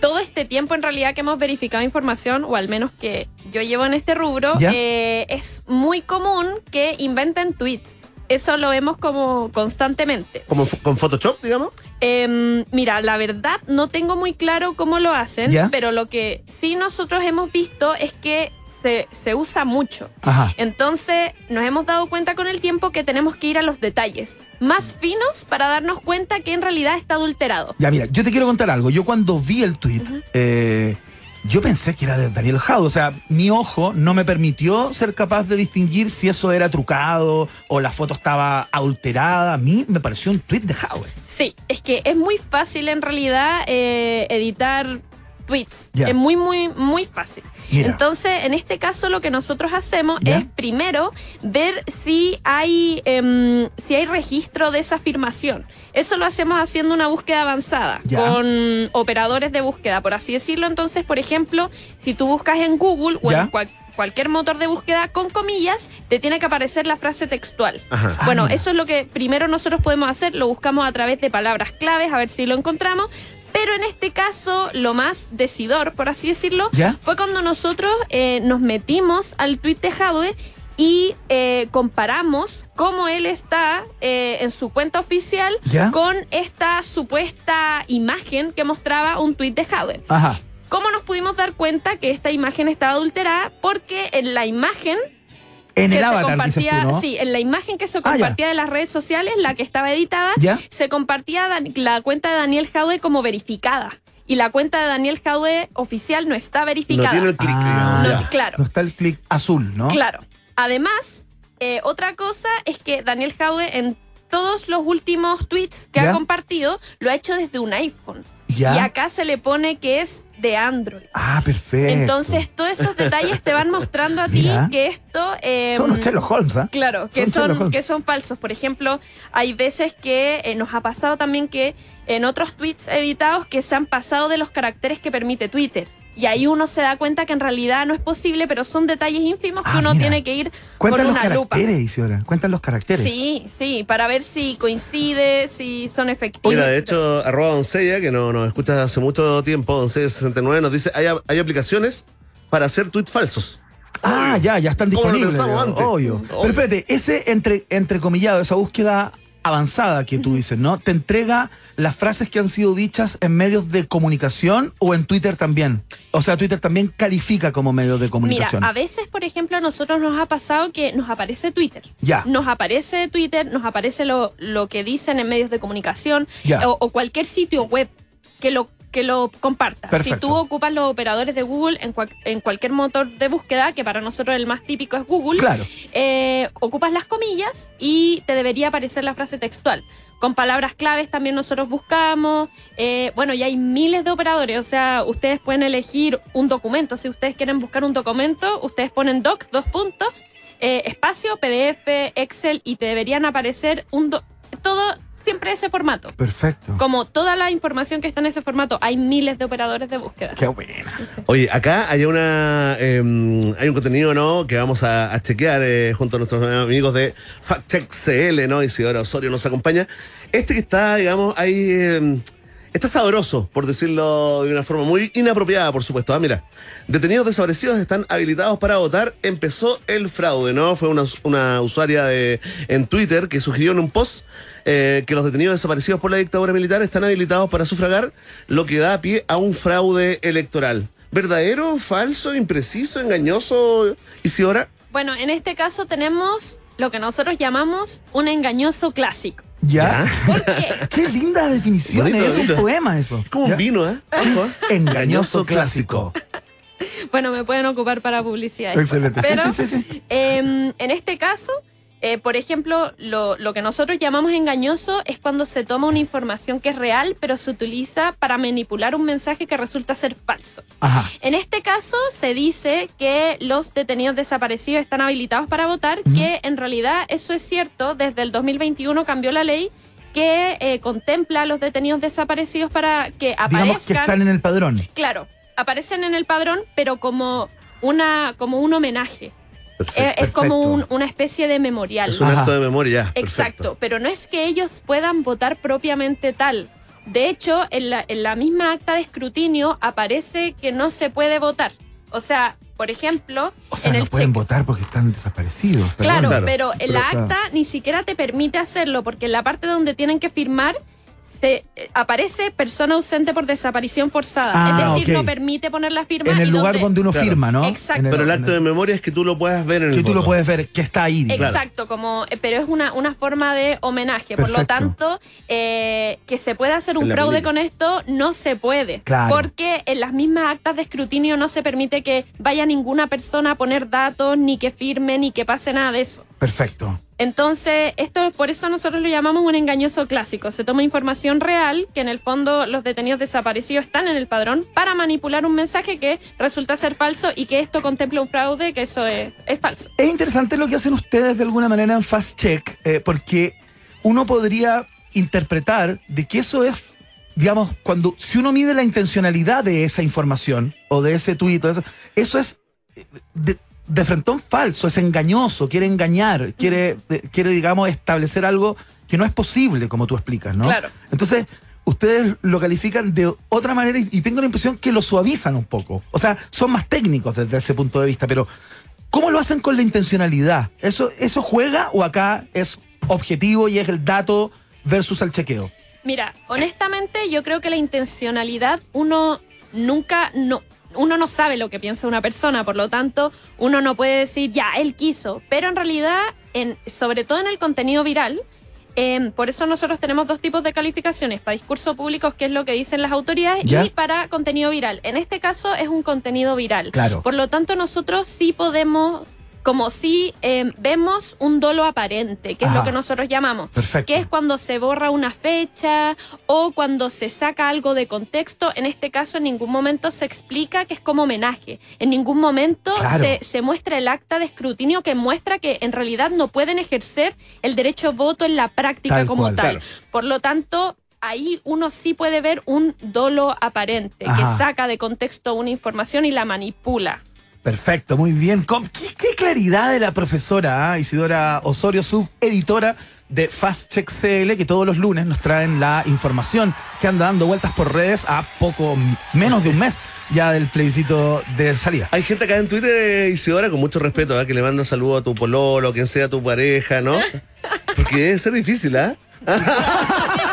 todo este tiempo en realidad que hemos verificado información, o al menos que yo llevo en este rubro, eh, es muy común que inventen tweets. Eso lo vemos como constantemente. Como con Photoshop, digamos. Em, mira, la verdad no tengo muy claro cómo lo hacen, ¿Ya? pero lo que sí nosotros hemos visto es que se, se usa mucho. Ajá. Entonces nos hemos dado cuenta con el tiempo que tenemos que ir a los detalles más finos para darnos cuenta que en realidad está adulterado. Ya, mira, yo te quiero contar algo. Yo cuando vi el tweet, eh, yo pensé que era de Daniel Jaude. O sea, mi ojo no me permitió ser capaz de distinguir si eso era trucado o la foto estaba adulterada. A mí me pareció un tweet de Jaude. Sí, es que es muy fácil en realidad eh, editar tweets. Es muy, muy, muy fácil. Mira. Entonces, en este caso, lo que nosotros hacemos es primero ver si hay, em, si hay registro de esa afirmación. Eso lo hacemos haciendo una búsqueda avanzada con operadores de búsqueda, por así decirlo. Entonces, por ejemplo, si tú buscas en Google o en cual- cualquier motor de búsqueda con comillas, te tiene que aparecer la frase textual. Ajá. Ah, Bueno, mira. eso es lo que primero nosotros podemos hacer, lo buscamos a través de palabras claves, a ver si lo encontramos. Pero en este caso, lo más decidor, por así decirlo, ¿Ya? fue cuando nosotros eh, nos metimos al tweet de Jadwe y eh, comparamos cómo él está eh, en su cuenta oficial ¿Ya? con esta supuesta imagen que mostraba un tweet de Jadwe. Ajá. ¿Cómo nos pudimos dar cuenta que esta imagen estaba adulterada? Porque en la imagen En el se avatar, dices compartía, tú, ¿no? sí, en la imagen que se Ah, compartía de las redes sociales, la que estaba editada, ¿Ya? se compartía la cuenta de Daniel Jaude como verificada. Y la cuenta de Daniel Jaude oficial no está No verificada. tiene el clic, Ah, digamos. No, ya. claro. No está el clic azul, ¿no? Claro. Además, eh, otra cosa es que Daniel Jaude en todos los últimos tweets que ¿Ya? ha compartido lo ha hecho desde un iPhone. Ya. Y acá se le pone que es de Android. Ah, perfecto. Entonces, todos esos detalles te van mostrando a ti Mira. que esto... eh, Son los Sherlock Holmes, ¿ah? Claro, que Son que son falsos. Por ejemplo, hay veces que eh, nos ha pasado también que en otros tweets editados que se han pasado de los caracteres que permite Twitter. Y ahí uno se da cuenta que en realidad no es posible, pero son detalles ínfimos que Ah, uno mira. tiene que ir Cuentan con una lupa. caracteres, Isidora. Cuentan los caracteres. Sí, sí, para ver si coincide, si son efectivos. Mira, de hecho, arroba Doncella, que no, nos escucha hace mucho tiempo, Doncella69, nos dice, hay, hay aplicaciones para hacer tweets falsos. Ah, ya, ya están ¿Cómo lo disponibles. pensamos digamos, antes? Obvio. Obvio. Pero espérate, ese entre, entrecomillado, esa búsqueda avanzada que tú dices, ¿no? ¿Te entrega las frases que han sido dichas en medios de comunicación o en Twitter también? O sea, Twitter también califica como medio de Mira, comunicación. a veces, por ejemplo, a nosotros nos ha pasado que nos aparece Twitter. Ya. Nos aparece Twitter, nos aparece lo, lo que dicen en medios de comunicación o cualquier sitio web que lo que lo comparta. Perfecto. Si tú ocupas los operadores de Google en, cual- en cualquier motor de búsqueda, que para nosotros el más típico es Google, Claro. eh, ocupas las comillas y te debería aparecer la frase textual. Con palabras claves también nosotros buscamos. eh, bueno, y hay miles de operadores. O sea, ustedes pueden elegir un documento. Si ustedes quieren buscar un documento, ustedes ponen doc, dos puntos, eh, espacio, PDF, Excel y te deberían aparecer un do- todo, siempre ese formato. Perfecto. Como toda la información que está en ese formato, hay miles de operadores de búsqueda. Qué buena. Oye, acá hay una eh, hay un contenido, ¿no? Que vamos a, a chequear eh, junto a nuestros amigos de Fact Check CL, ¿no? Isidora Osorio nos acompaña. Este que está, digamos, ahí eh, está sabroso, por decirlo de una forma muy inapropiada, por supuesto. Ah, mira, detenidos desaparecidos están habilitados para votar. Empezó el fraude, ¿no? Fue una, usuaria de, en Twitter que sugirió en un post eh, que los detenidos desaparecidos por la dictadura militar están habilitados para sufragar, lo que da pie a un fraude electoral. ¿Verdadero, falso, impreciso, engañoso, Isidora? Bueno, en este caso tenemos lo que nosotros llamamos un engañoso clásico. ¿Ya? ¿Por qué? Qué linda definición. Bonito, es un poema eso. Como un vino, ¿eh? [LAUGHS] Ojo. Engañoso clásico. Bueno, me pueden ocupar para publicidad. Excelente. Sí, Pero, sí, sí, sí. em, en este caso, eh, por ejemplo, lo, lo que nosotros llamamos engañoso es cuando se toma una información que es real, pero se utiliza para manipular un mensaje que resulta ser falso. Ajá. En este caso, se dice que los detenidos desaparecidos están habilitados para votar, que en realidad eso es cierto. Desde el 2021 cambió la ley que eh, contempla a los detenidos desaparecidos para que Digamos que aparezcan. están en el padrón. Claro, aparecen en el padrón, pero como una como un homenaje. Perfecto. Eh, es como un- una especie de memorial. Es un Ajá. acto de memoria. Exacto, perfecto. pero no es que ellos puedan votar propiamente tal. De hecho, en la, en la misma acta de escrutinio aparece que no se puede votar. O sea, por ejemplo, O sea, en no el pueden cheque- votar porque están desaparecidos. Claro, Claro. pero en la Pero, acta ni siquiera te permite hacerlo, porque en la parte donde tienen que firmar se eh, aparece persona ausente por desaparición forzada. Ah, es decir, no permite poner la firma. En el y lugar donde uno Claro. firma, ¿no? Exacto. El- Pero el acto de memoria es que tú lo puedas ver en el que tú lo puedes ver, que está ahí. digamos. Exacto, como, pero es una, una forma de homenaje. Por lo tanto, eh, que se pueda hacer un fraude con esto no se puede. Claro. Porque en las mismas actas de escrutinio no se permite que vaya ninguna persona a poner datos, ni que firme, ni que pase nada de eso. Perfecto. Entonces, esto por eso nosotros lo llamamos un engañoso clásico. Se toma información real, que en el fondo los detenidos desaparecidos están en el padrón, para manipular un mensaje que resulta ser falso y que esto contempla un fraude, que eso es, es falso. Es interesante lo que hacen ustedes de alguna manera en Fast Check, eh, porque uno podría interpretar de que eso es, digamos, cuando si uno mide la intencionalidad de esa información o de ese tuit, o eso, eso es eh, de, de frentón falso, es engañoso, quiere engañar, quiere, de- quiere, digamos, establecer algo que no es posible, como tú explicas, ¿no? Claro. Entonces, ustedes lo califican de otra manera y, y tengo la impresión que lo suavizan un poco. O sea, son más técnicos desde ese punto de vista, pero ¿cómo lo hacen con la intencionalidad? ¿Eso, eso juega o acá es objetivo y es el dato versus el chequeo? Mira, honestamente yo creo que la intencionalidad uno nunca no uno no sabe lo que piensa una persona, por lo tanto, uno no puede decir ya él quiso, pero en realidad en sobre todo en el contenido viral eh, por eso nosotros tenemos dos tipos de calificaciones, para discurso público, que es lo que dicen las autoridades, ¿Ya? y para contenido viral. En este caso es un contenido viral. Claro. Por lo tanto, nosotros sí podemos, como si eh, vemos un dolo aparente, que es lo que nosotros llamamos. Perfecto. Que es cuando se borra una fecha o cuando se saca algo de contexto. En este caso, en ningún momento se explica que es como homenaje. En ningún momento Claro. se, se muestra el acta de escrutinio que muestra que en realidad no pueden ejercer el derecho a voto en la práctica Tal como cual. tal. Claro. Por lo tanto, ahí uno sí puede ver un dolo aparente Ajá. que saca de contexto una información y la manipula. Perfecto, muy bien. ¿Qué, qué claridad de la profesora ah, Isidora Osorio, subeditora de Fast Check CL, que todos los lunes nos traen la información que anda dando vueltas por redes a poco menos de un mes ya del plebiscito de salida. Hay gente acá en Twitter, eh, Isidora, con mucho respeto, ¿ah? que le manda saludos a tu pololo, quien sea tu pareja, ¿no? [LAUGHS] Porque debe ser difícil, ¿ah? [LAUGHS]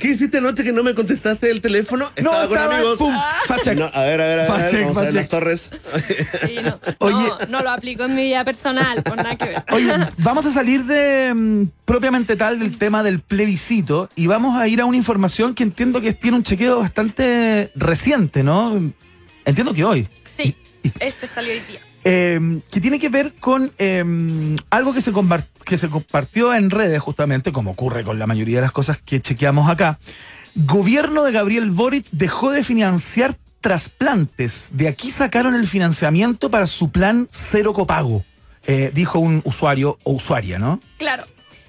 ¿Qué hiciste anoche que no me contestaste el teléfono? Estaba con estaba- amigos. pum, fact check. No, a ver, a ver, a ver, Fact check, vamos a ver las torres. Sí, no, Oye. no, no lo aplico en mi vida personal, por nada que ver. Oye, vamos a salir de mm, propiamente tal del tema del plebiscito y vamos a ir a una información que entiendo que tiene un chequeo bastante reciente, ¿no? Entiendo que hoy. Sí, Y- y- este salió hoy día. Eh, que tiene que ver con eh, algo que se, que se compartió en redes justamente, como ocurre con la mayoría de las cosas que chequeamos acá. Gobierno de Gabriel Boric dejó de financiar trasplantes. De aquí sacaron el financiamiento para su plan cero copago, eh, dijo un usuario o usuaria, ¿no? Claro.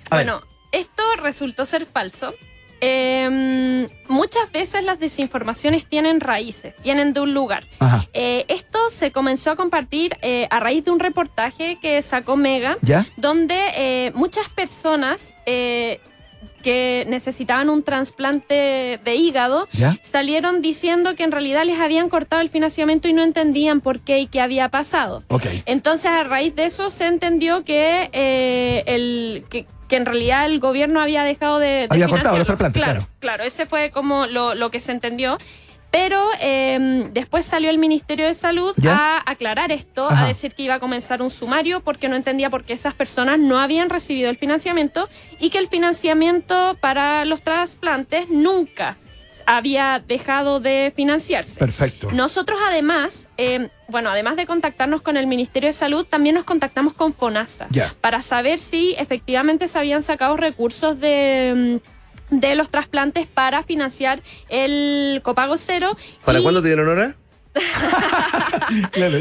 A bueno, esto resultó ser falso. Eh, muchas veces las desinformaciones tienen raíces, vienen de un lugar. Eh, esto se comenzó a compartir eh, a raíz de un reportaje que sacó Mega, ¿Ya? donde eh, muchas personas que necesitaban un trasplante de hígado ¿Ya? salieron diciendo que en realidad les habían cortado el financiamiento y no entendían por qué y qué había pasado. Entonces, a raíz de eso se entendió que, eh, el, que, que en realidad el gobierno había dejado de, de Había cortado los trasplantes, claro, claro. claro, ese fue como lo, lo que se entendió. Pero eh, después salió el Ministerio de Salud ¿Ya? a aclarar esto, Ajá. a decir que iba a comenzar un sumario porque no entendía por qué esas personas no habían recibido el financiamiento y que el financiamiento para los trasplantes nunca había dejado de financiarse. Perfecto. Nosotros además, eh, bueno, además de contactarnos con el Ministerio de Salud, también nos contactamos con FONASA para saber si efectivamente se habían sacado recursos de, mm, de los trasplantes para financiar el copago cero. ¿Para Y, cuándo te dieron hora? [LAUGHS] [LAUGHS] Claro.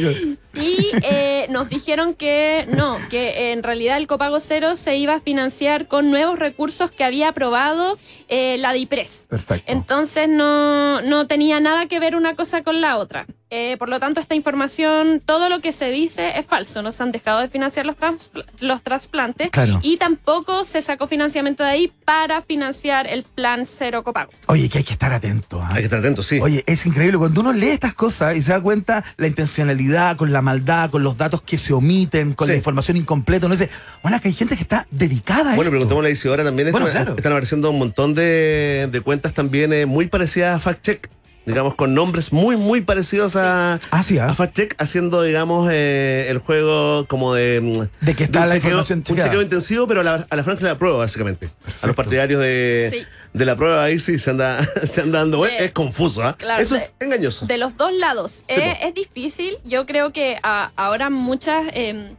Y eh, nos dijeron que no, que en realidad el copago cero se iba a financiar con nuevos recursos que había aprobado eh, la DIPRES. Perfecto. Entonces no, no tenía nada que ver una cosa con la otra. Eh, por lo tanto, esta información, todo lo que se dice es falso. No se han dejado de financiar los, transpl- los trasplantes Claro. y tampoco se sacó financiamiento de ahí para financiar el plan cero copago. Oye, que hay que estar atento. ¿ah? Hay que estar atentos, sí. Oye, es increíble cuando uno lee estas cosas y se da cuenta la intencionalidad, con la maldad, con los datos que se omiten, con la información incompleta. No sé, bueno, que hay gente que está dedicada a Bueno, esto. preguntamos a la Isidora también. Bueno, están, claro. están apareciendo un montón de, de cuentas también eh, muy parecidas a Fact Check. Digamos, con nombres muy, muy parecidos a, Ah, sí, ¿ah? a Fact Check, haciendo, digamos, eh, el juego como de. mm, De que está un la chequeo- información Un chequeo intensivo, pero a la, a la franja de la prueba, básicamente. A los partidarios de, Sí. de la prueba ahí sí se anda, [LAUGHS] se anda dando. Eh, es confuso, ¿ah? claro, Eso de- es engañoso. De los dos lados. Sí, Eh, es difícil. Yo creo que a- ahora muchas, eh,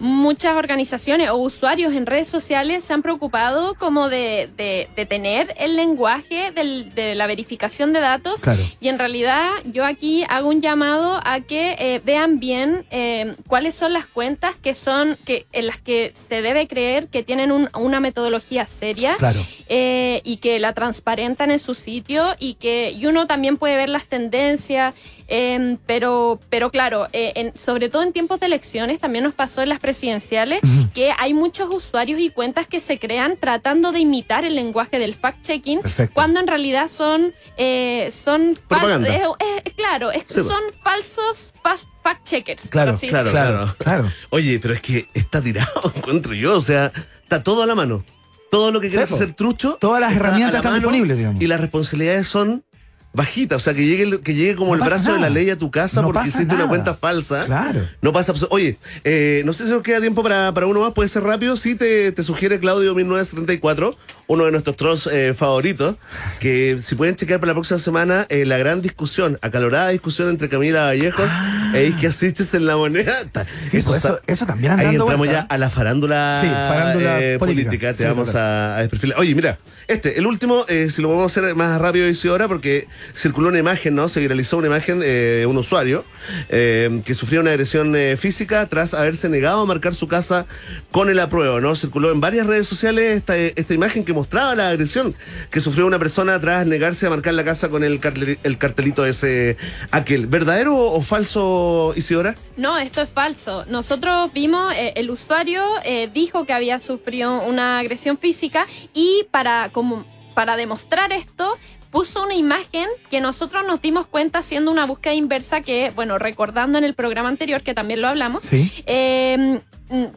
muchas organizaciones o usuarios en redes sociales se han preocupado como de, de- de tener el lenguaje del- de la verificación de datos. Claro. Y en realidad yo aquí hago un llamado a que eh, vean bien eh, cuáles son las cuentas que son que en las que se debe creer que tienen un- una metodología seria Claro. eh, y que la transparentan en su sitio y que y uno también puede ver las tendencias, eh, pero, pero claro, eh, en- sobre todo en tiempos de elecciones, también nos pasó en las presidenciales, que hay muchos usuarios y cuentas que se crean tratando de imitar el lenguaje del fact-checking, cuando en realidad son, eh, son fal- Propaganda. eh, eh, claro, es- Sí, son falsos fact-checkers. Claro, claro. Claro, claro. Oye, pero es que está tirado, [LAUGHS] encuentro yo. O sea, está todo a la mano. Todo lo que quieras hacer trucho. Todas las está herramientas la están disponibles, digamos. Y las responsabilidades son bajitas. O sea, que llegue, que llegue como No el brazo de la ley a tu casa No porque hiciste una cuenta falsa. Claro. No pasa Oye, eh, no sé si nos queda tiempo para, para uno más, puede ser rápido. Sí, te, te sugiere Claudio 1974, uno de nuestros trolls eh, favoritos, que si pueden chequear para la próxima semana eh, la gran discusión, acalorada discusión entre Camila Vallejos e Isque Asiches en la moneda. Ah. Sí, pues eso, eso también anda Ahí entramos vuelta. ya a la farándula, Sí, farándula eh, política. política. Te Sí, vamos a, a desperfilar. Oye, mira, este, el último, si lo podemos hacer más rápido y ahora, porque circuló una imagen, ¿no? Se viralizó una imagen de un usuario que sufrió una agresión física tras haberse negado a marcar su casa con el apruebo, ¿no? Circuló en varias redes sociales esta, esta imagen que mostraba la agresión que sufrió una persona tras negarse a marcar la casa con el, cartel- el cartelito ese aquel. ¿Verdadero o falso, Isidora? No, esto es falso. Nosotros vimos, eh, el usuario eh, dijo que había sufrido una agresión física y para, como, para demostrar esto puso una imagen que nosotros nos dimos cuenta haciendo una búsqueda inversa que, bueno, recordando en el programa anterior que también lo hablamos, Sí. eh,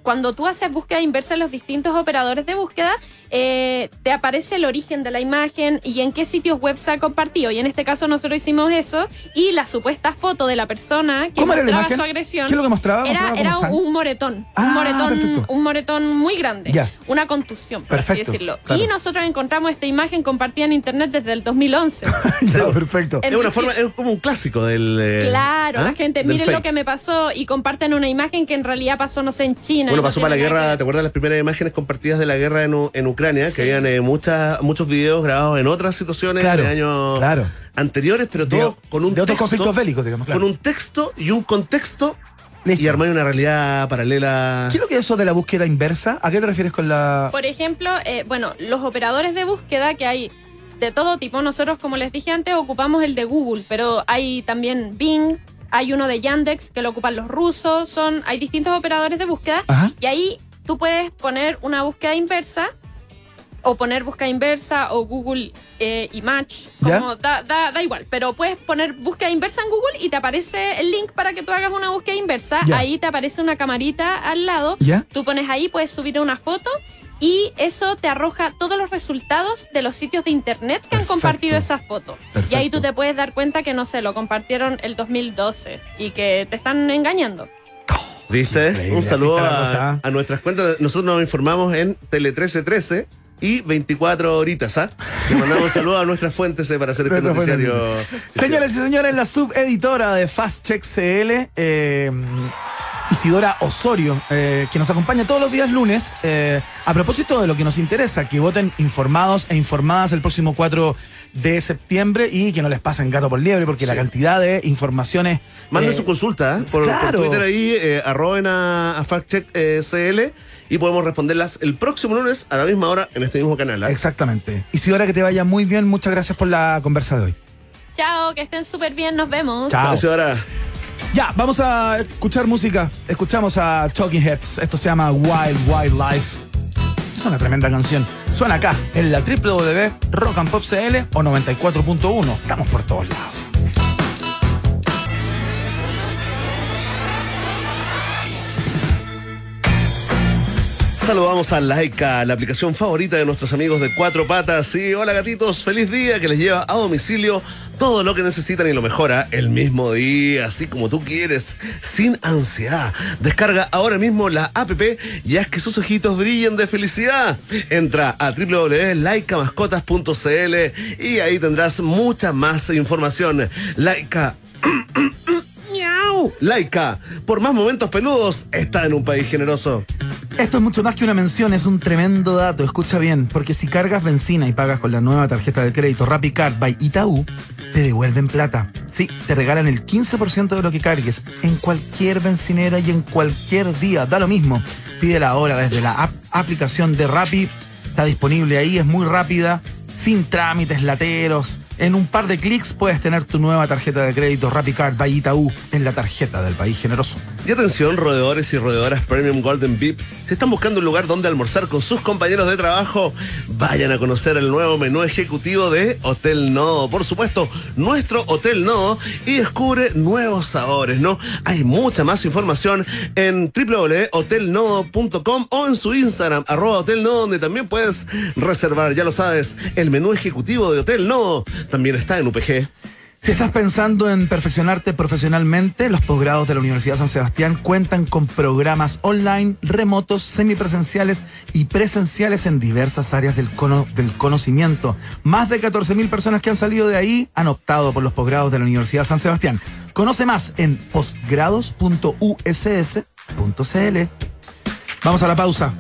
cuando tú haces búsqueda inversa en los distintos operadores de búsqueda, eh, te aparece el origen de la imagen y en qué sitios web se ha compartido. Y en este caso nosotros hicimos eso y la supuesta foto de la persona que ¿Cómo era la mostraba imagen? su agresión ¿Qué es lo que mostraba? era, un moretón, Ah, un moretón, perfecto. un moretón muy grande, Ya. una contusión, por así decirlo. claro. Y nosotros encontramos esta imagen compartida en internet desde el 2011. [LAUGHS] ya, perfecto. Es una forma, es como un clásico del. eh, Claro, ¿ah? la gente, miren fake. lo que me pasó y comparten una imagen que en realidad pasó, no sé, en China. Bueno, pasó para la guerra, que ¿te acuerdas las primeras imágenes compartidas de la guerra en, Ucrania? Sí. Que habían eh, muchas, muchos videos grabados en otras situaciones Claro, de años claro. anteriores, pero De- todo con un de otros texto. conflictos bélicos, digamos, claro. Con un texto y un contexto Listo. y armar una realidad paralela. ¿Qué es lo que es eso de la búsqueda inversa? ¿A qué te refieres con la...? Por ejemplo, eh, bueno, los operadores de búsqueda que hay de todo tipo, nosotros como les dije antes ocupamos el de Google, pero hay también Bing, hay uno de Yandex que lo ocupan los rusos, son hay distintos operadores de búsqueda Ajá. y ahí tú puedes poner una búsqueda inversa o poner búsqueda inversa o Google eh, Image, como da, da, da igual, pero puedes poner búsqueda inversa en Google y te aparece el link para que tú hagas una búsqueda inversa, Ya. ahí te aparece una camarita al lado, ¿Ya? tú pones ahí, puedes subir una foto y eso te arroja todos los resultados de los sitios de internet que han compartido esa foto. Perfecto. Y ahí tú te puedes dar cuenta que, no sé, lo compartieron el 2012 y que te están engañando. ¿Viste? Increíble, Un saludo a, a nuestras cuentas. Nosotros nos informamos en Tele 1313 y 24 horitas, ¿ah? Le mandamos [LAUGHS] un saludo a nuestras fuentes eh, para hacer este noticiario. Señoras y señores, la subeditora de Fast Check CL. eh, Isidora Osorio, eh, que nos acompaña todos los días lunes, eh, a propósito de lo que nos interesa, que voten informados e informadas el próximo 4 de septiembre y que no les pasen gato por liebre, porque Sí. la cantidad de informaciones... Manden eh, su consulta ¿eh? por, por claro. Twitter ahí, eh, arroben a, a FactCheck eh, CL y podemos responderlas el próximo lunes a la misma hora en este mismo canal. ¿eh? Exactamente. Isidora, que te vaya muy bien. Muchas gracias por la conversa de hoy. Chao, que estén súper bien, nos vemos. Chao. Ahora. Ya, vamos a escuchar música. Escuchamos a Talking Heads. Esto se llama Wild Wild Life. Es una tremenda canción. Suena acá, en la www Rock and Pop CL o 94.1. Estamos por todos lados. Saludamos a Laika, la aplicación favorita de nuestros amigos de Cuatro Patas. Sí, hola gatitos, feliz día que les lleva a domicilio todo lo que necesitan y lo mejora el mismo día, así como tú quieres, sin ansiedad. Descarga ahora mismo la app y haz que sus ojitos brillen de felicidad. Entra a www.laicamascotas.cl y ahí tendrás mucha más información. Laika. [COUGHS] Miau. Laika, por más momentos peludos, está en un país generoso. Esto es mucho más que una mención, es un tremendo dato. Escucha bien, porque si cargas benzina y pagas con la nueva tarjeta de crédito RappiCard by Itaú, te devuelven plata. Sí, te regalan el 15% de lo que cargues en cualquier bencinera y en cualquier día. Da lo mismo. Pídela ahora desde la aplicación de Rappi. Está disponible ahí, es muy rápida, sin trámites lateros. En un par de clics puedes tener tu nueva tarjeta de crédito RappiCard by Itaú en la tarjeta del país generoso. Y atención, roedores y roedoras Premium Golden VIP. Si están buscando un lugar donde almorzar con sus compañeros de trabajo, vayan a conocer el nuevo menú ejecutivo de Hotel Nodo. Por supuesto, nuestro Hotel Nodo y descubre nuevos sabores, ¿no? Hay mucha más información en www.hotelnodo.com o en su Instagram, arroba Hotel Nodo, donde también puedes reservar, ya lo sabes, el menú ejecutivo de Hotel Nodo. También está en UPG. Si estás pensando en perfeccionarte profesionalmente, los posgrados de la Universidad San Sebastián cuentan con programas online, remotos, semipresenciales y presenciales en diversas áreas del, cono- del conocimiento. Más de 14.000 personas que han salido de ahí han optado por los posgrados de la Universidad San Sebastián. Conoce más en posgrados.uss.cl. Vamos a la pausa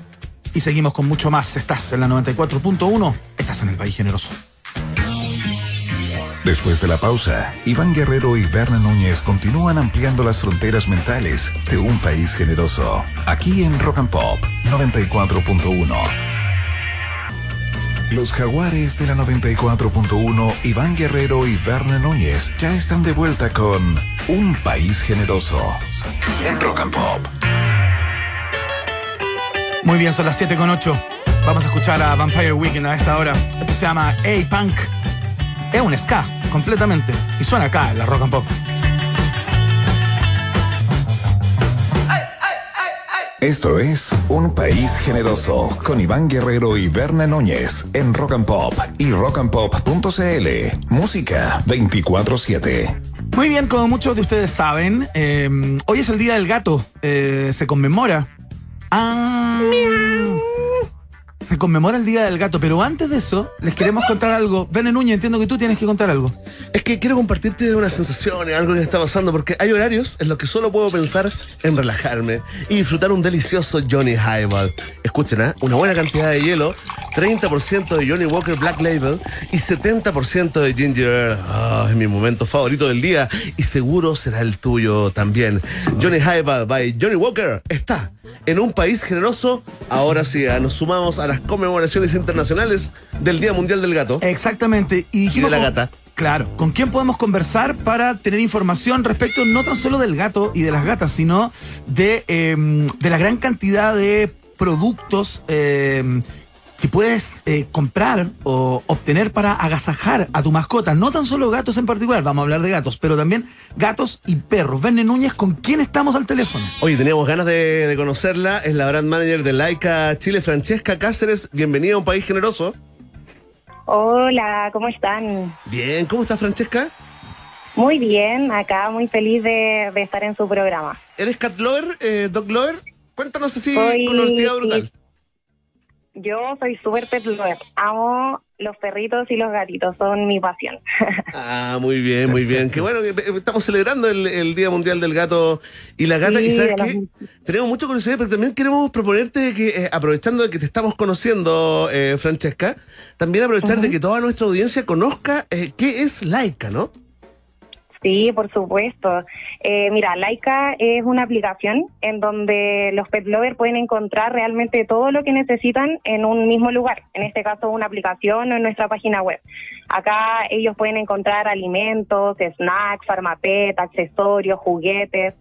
y seguimos con mucho más. Estás en la 94.1, estás en el País Generoso. Después de la pausa, Iván Guerrero y Berna Núñez continúan ampliando las fronteras mentales de un país generoso. Aquí en Rock and Pop 94.1. Los jaguares de la 94.1, Iván Guerrero y Berna Núñez ya están de vuelta con Un País Generoso. En Rock and Pop. Muy bien, son las 7 con 8. Vamos a escuchar a Vampire Weekend a esta hora. Esto se llama A-Punk. Es un ska, completamente. Y suena acá en la Rock and Pop. Esto es Un País Generoso con Iván Guerrero y Berna Núñez en Rock and Pop y rockandpop.cl. Música 24-7. Muy bien, como muchos de ustedes saben, eh, hoy es el Día del Gato. Eh, se conmemora. Ah, se conmemora el Día del Gato, pero antes de eso, les queremos contar algo. Bene Núñez, entiendo que tú tienes que contar algo. Es que quiero compartirte una sensación, algo que está pasando, porque hay horarios en los que solo puedo pensar en relajarme y disfrutar un delicioso Johnny Highball. Escuchen, ¿eh? una buena cantidad de hielo, 30% de Johnny Walker Black Label y 70% de Ginger. Ah, es mi momento favorito del día y seguro será el tuyo también. Johnny Highball by Johnny Walker está en un país generoso. Ahora sí, ¿eh? nos sumamos a las conmemoraciones internacionales del Día Mundial del Gato. Exactamente. Y, de la gata. Claro, ¿con quién podemos conversar para tener información respecto no tan solo del gato y de las gatas, sino de, eh, de la gran cantidad de productos eh, que puedes eh, comprar o obtener para agasajar a tu mascota? No tan solo gatos en particular, vamos a hablar de gatos, pero también gatos y perros. Verne Núñez, ¿con quién estamos al teléfono? Oye, teníamos ganas de, de conocerla. Es la brand manager de Laika Chile, Francesca Cáceres. Bienvenida a un país generoso. Hola, ¿cómo están? Bien, ¿cómo está Francesca? Muy bien, acá muy feliz de, de estar en su programa. ¿Eres cat lover, eh, dog lover? Cuéntanos así Soy- con honestidad brutal. Yo soy súper pet lover. Amo los perritos y los gatitos, son mi pasión. [LAUGHS] Ah, muy bien, muy bien. Qué bueno que estamos celebrando el, el Día Mundial del Gato y la Gata. Sí, y sabes que tenemos mucha curiosidad, pero también queremos proponerte que, eh, aprovechando de que te estamos conociendo, eh, Francesca, también aprovechar de que toda nuestra audiencia conozca eh, qué es Laika, ¿no? Sí, por supuesto. Eh, mira, Laika es una aplicación en donde los pet lovers pueden encontrar realmente todo lo que necesitan en un mismo lugar. En este caso, una aplicación o en nuestra página web. Acá ellos pueden encontrar alimentos, snacks, farmapet, accesorios, juguetes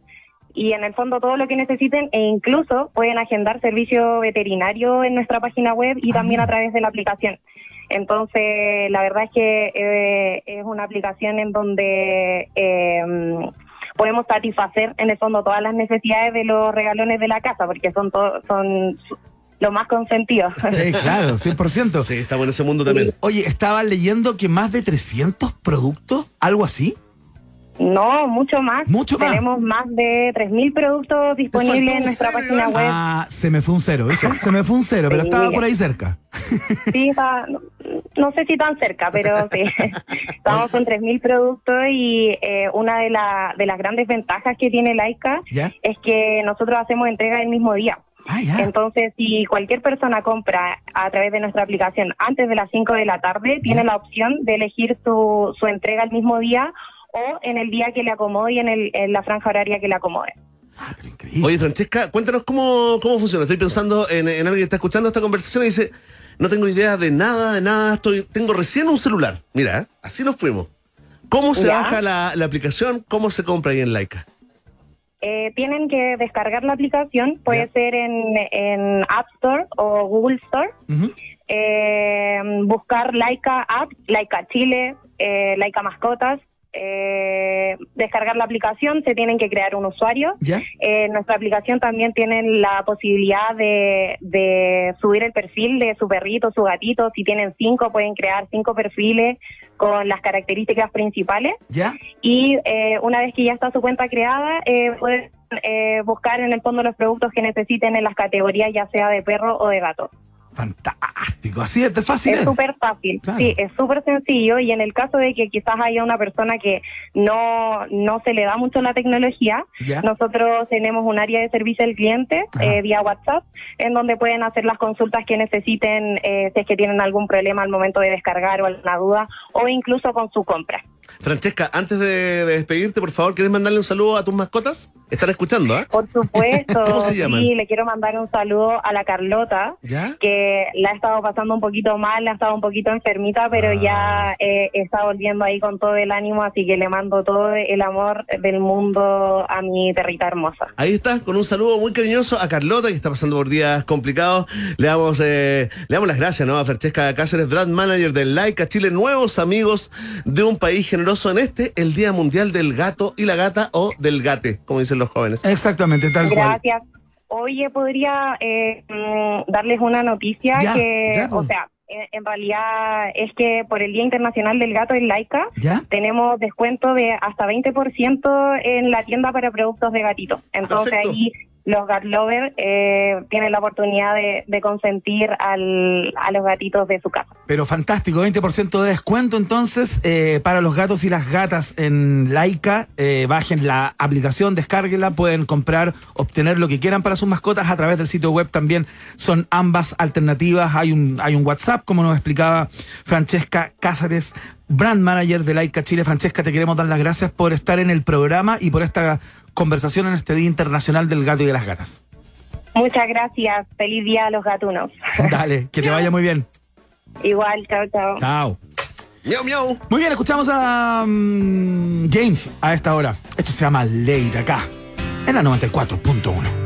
y en el fondo todo lo que necesiten e incluso pueden agendar servicio veterinario en nuestra página web y también a través de la aplicación. Entonces, la verdad es que eh, es una aplicación en donde eh, podemos satisfacer en el fondo todas las necesidades de los regalones de la casa, porque son to- son lo más consentidos. [LAUGHS] Eh, claro, 100%. Sí, estamos en ese mundo también. Oye, estaba leyendo que más de 300 productos, algo así. No, mucho más. Mucho más. Tenemos más de 3.000 productos disponibles en nuestra página web. Ah, se me fue un cero, ¿viste? Se me fue un cero, pero estaba por ahí cerca. Sí, está, no, no sé si tan cerca, pero [LAUGHS] sí. Estamos con 3.000 productos y eh, una de, la, de las grandes ventajas que tiene Laika ¿Ya? es que nosotros hacemos entrega el mismo día. Ah, ya. Entonces, si cualquier persona compra a través de nuestra aplicación antes de las 5 de la tarde, tiene la opción de elegir su, su entrega el mismo día o en el día que le acomode y en, el, en la franja horaria que le acomode. Ah, pero increíble. Oye, Francesca, cuéntanos cómo, cómo funciona. Estoy pensando en, en alguien que está escuchando esta conversación y dice, no tengo idea de nada, de nada, estoy, tengo recién un celular. Mira, ¿eh? así nos fuimos. ¿Cómo se Ya. baja la, la aplicación? ¿Cómo se compra ahí en Laika? Eh, tienen que descargar la aplicación, puede ser en, en App Store o Google Store. Eh, buscar Laika App, Laika Chile, eh, Laika Mascotas. Eh, descargar la aplicación, se tienen que crear un usuario. ¿Ya? Eh, nuestra aplicación también tienen la posibilidad de, de subir el perfil de su perrito, su gatito. Si tienen cinco, pueden crear cinco perfiles con las características principales ¿Ya? y eh, una vez que ya está su cuenta creada, eh, pueden eh, buscar en el fondo los productos que necesiten en las categorías, ya sea de perro o de gato. Fantástico. Así es de fácil. Es súper fácil, Claro. sí, es súper sencillo y en el caso de que quizás haya una persona que no, no se le da mucho la tecnología, ¿Ya? nosotros tenemos un área de servicio al cliente eh, vía WhatsApp, en donde pueden hacer las consultas que necesiten eh, si es que tienen algún problema al momento de descargar o alguna duda, o incluso con su compra. Francesca, antes de, de despedirte, por favor, ¿quieres mandarle un saludo a tus mascotas? Están escuchando, ¿ah? Por supuesto, [LAUGHS] ¿Cómo se llaman? sí, le quiero mandar un saludo a la Carlota, ¿Ya? que la ha estado pasando un poquito mal, la ha estado un poquito enfermita, pero Ah. ya eh, está volviendo ahí con todo el ánimo, así que le mando todo el amor del mundo a mi perrita hermosa. Ahí está, con un saludo muy cariñoso a Carlota, que está pasando por días complicados. Le damos, eh, le damos las gracias ¿no? a Francesca Cáceres, brand manager del Laika Chile, nuevos amigos de un país generoso en este, el Día Mundial del Gato y la Gata, o del Gate, como dicen los jóvenes. Exactamente, tal cual. Gracias. Oye, podría eh, mm, darles una noticia Ya, que, ya, pues. o sea, en, en realidad es que por el Día Internacional del Gato en Laika ¿Ya? tenemos descuento de hasta 20% en la tienda para productos de gatito. Entonces Perfecto. ahí los gat lovers eh, tienen la oportunidad de, consentir al, a los gatitos de su casa. Pero fantástico, 20% de descuento entonces eh, para los gatos y las gatas en Laika. Eh, bajen la aplicación, descárguela, pueden comprar, obtener lo que quieran para sus mascotas a través del sitio web también. Son ambas alternativas. Hay un, hay un WhatsApp, como nos explicaba Francesca Cáceres, brand manager de Laika Chile. Francesca, te queremos dar las gracias por estar en el programa y por esta conversación en este Día Internacional del Gato y de las Gatas. Muchas gracias. Feliz día a los gatunos. [LAUGHS] Dale, que te vaya muy bien. Igual, chao, chao. Chao. Miau, miau. Muy bien, escuchamos a mm, James a esta hora. Esto se llama Ley acá, en la 94.1.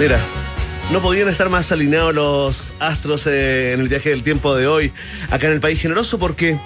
Mira, no podían estar más alineados los astros eh, en el viaje del tiempo de hoy acá en el país generoso porque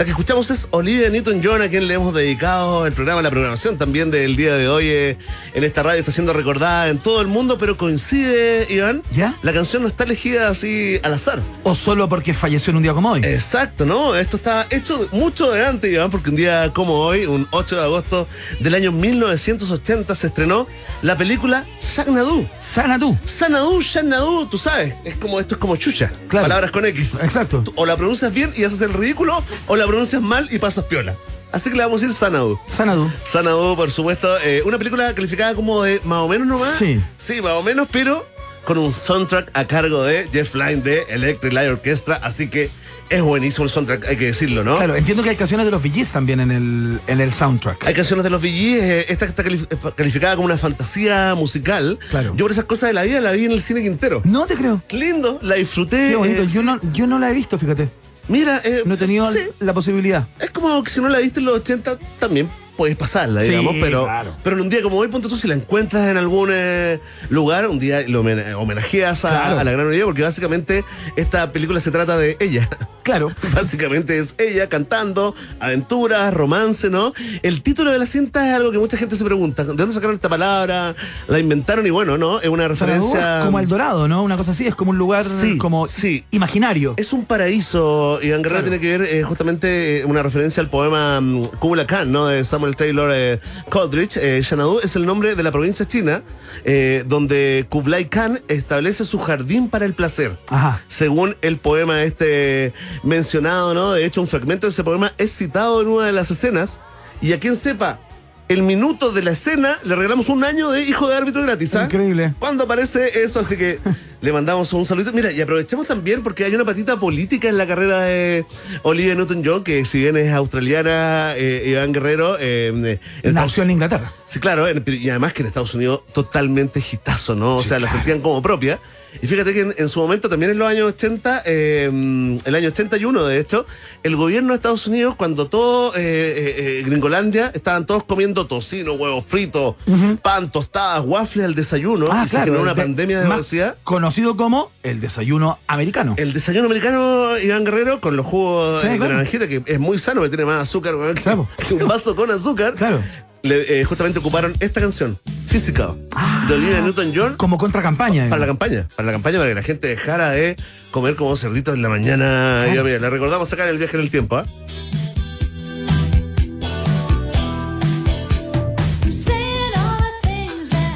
la que escuchamos es Olivia Newton-John, a quien le hemos dedicado el programa, la programación también del día de hoy eh, en esta radio. Está siendo recordada en todo el mundo, pero coincide, Iván. ¿Ya? La canción no está elegida así al azar. O solo porque falleció en un día como hoy. Exacto, ¿no? Esto está hecho mucho de antes, Iván, porque un día como hoy, un 8 de agosto del año 1980, se estrenó la película Shagnadu. Sanadu. Sanadu, Shanadu, tú sabes, es como esto es como chucha. Claro. Palabras con X. Exacto. Tú O la pronuncias bien y haces el ridículo, o la pronuncias mal y pasas piola. Así que le vamos a decir Sanadu. Sanadu. Sanadu, por supuesto, eh, una película calificada como de más o menos nomás. Sí. Sí, más o menos, pero con un soundtrack a cargo de Jeff Lynne de Electric Light Orchestra, así que es buenísimo el soundtrack, hay que decirlo, ¿no? Claro, entiendo que hay canciones de los VGs también en el, en el soundtrack. Hay canciones de los VGs, eh, esta está eh, calificada como una fantasía musical. Claro. Yo por esas cosas de la vida la vi en el cine Quintero. No te creo. Lindo, la disfruté. Qué bonito. eh, Yo no, yo no la he visto, fíjate. Mira, eh, No he tenido sí, la posibilidad. es como que si no la viste en los 80 también puedes pasarla, Sí, digamos, pero, claro. pero en un día como hoy, ponte tú, si la encuentras en algún eh, lugar, un día lo homen- homenajeas a, Claro. a la gran Olivia, porque básicamente esta película se trata de ella. Claro. [LAUGHS] Básicamente es ella cantando, aventuras, romance, ¿no? El título de la cinta es algo que mucha gente se pregunta. ¿De dónde sacaron esta palabra? ¿La inventaron? Y bueno, ¿no? Es una referencia. es como el Dorado, ¿no? Una cosa así. Es como un lugar Sí, como sí. imaginario. Es un paraíso. Iván Guerrero Claro. tiene que ver eh, justamente eh, una referencia al poema mm, Kubla Khan, ¿no? De Samuel Taylor eh, Coleridge. Eh, Xanadu es el nombre de la provincia china eh, donde Kublai Khan establece su jardín para el placer. Ajá. Según el poema este mencionado, ¿no? De hecho, un fragmento de ese poema es citado en una de las escenas. Y a quien sepa el minuto de la escena, le regalamos un año de hijo de árbitro gratis. ¿ah? Increíble. ¿Cuándo aparece eso? Así que [LAUGHS] le mandamos un saludito. Mira, y aprovechemos también porque hay una patita política en la carrera de Olivia Newton-John, que si bien es australiana, eh, Iván Guerrero, eh, Estados- Nació en Inglaterra. Sí, claro, y además que en Estados Unidos totalmente gitazo, ¿no? O sea, la sentían como propia. Y fíjate que en, en su momento, también en los años 80, eh, el año 81 de hecho, el gobierno de Estados Unidos, cuando todo, eh, eh, eh, Gringolandia, estaban todos comiendo tocino, huevos fritos, pan, tostadas, waffles al desayuno, y se generó una de- pandemia de obesidad. Conocido como el desayuno americano. El desayuno americano, Iván Guerrero, con los jugos Sí, de claro. naranjita, que es muy sano, que tiene más azúcar que, Claro. que un vaso con azúcar. Claro. Le- eh, justamente ocuparon esta canción, Physical, de Olivia Newton-John, Como contracampaña. para la campaña. Para la campaña, para que la gente dejara de comer como cerditos en la mañana. Claro. Y, mira, la recordamos en el viaje en el tiempo. ¿ah?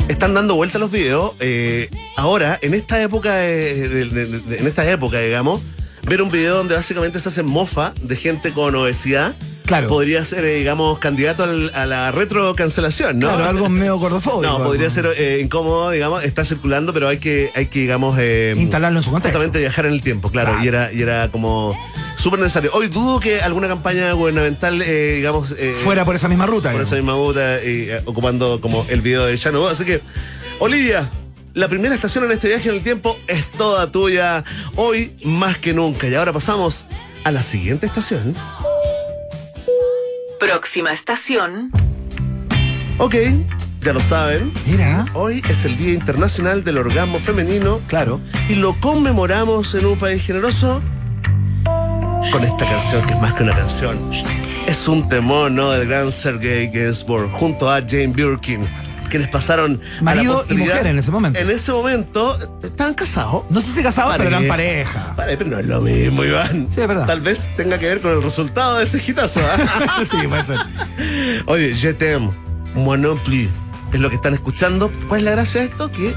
Están dando vuelta los videos. eh, ahora, en esta época, eh, de- de- de- en esta época, digamos, ver un video donde básicamente se hacen mofa de gente con obesidad. Claro. Podría ser, eh, digamos, candidato al- a la retrocancelación, ¿no? Claro, algo medio gordofóbico. No, podría ser eh, incómodo, digamos, está circulando, pero hay que, hay que digamos, eh, Instalarlo en su contexto. Justamente viajar en el tiempo, claro, Claro. y era, y era como súper necesario. Hoy dudo que alguna campaña gubernamental, eh, digamos, eh, Fuera por esa misma ruta. por digamos. esa misma ruta, eh, ocupando como el video de Llano. Así que, Olivia, la primera estación en este viaje en el tiempo es toda tuya, hoy más que nunca. Y ahora pasamos a la siguiente estación. Próxima estación, Ok, ya lo saben. Mira, Hoy es el Día Internacional del Orgasmo Femenino claro. y lo conmemoramos en un país generoso con esta canción que es más que una canción. Es un temor, ¿no? Del gran Sergei Gainsbourg junto a Jane Birkin, quienes pasaron a la Marido y mujer en ese momento. En ese momento estaban casados. No sé si casados, pero eran pareja. Pare, pero no es lo mismo, Iván. Sí, es verdad. Tal vez tenga que ver con el resultado de este hitazo. ¿ah? [LAUGHS] sí, puede ser. Oye, non plus. Es lo que están escuchando. ¿Cuál es la gracia de esto? Que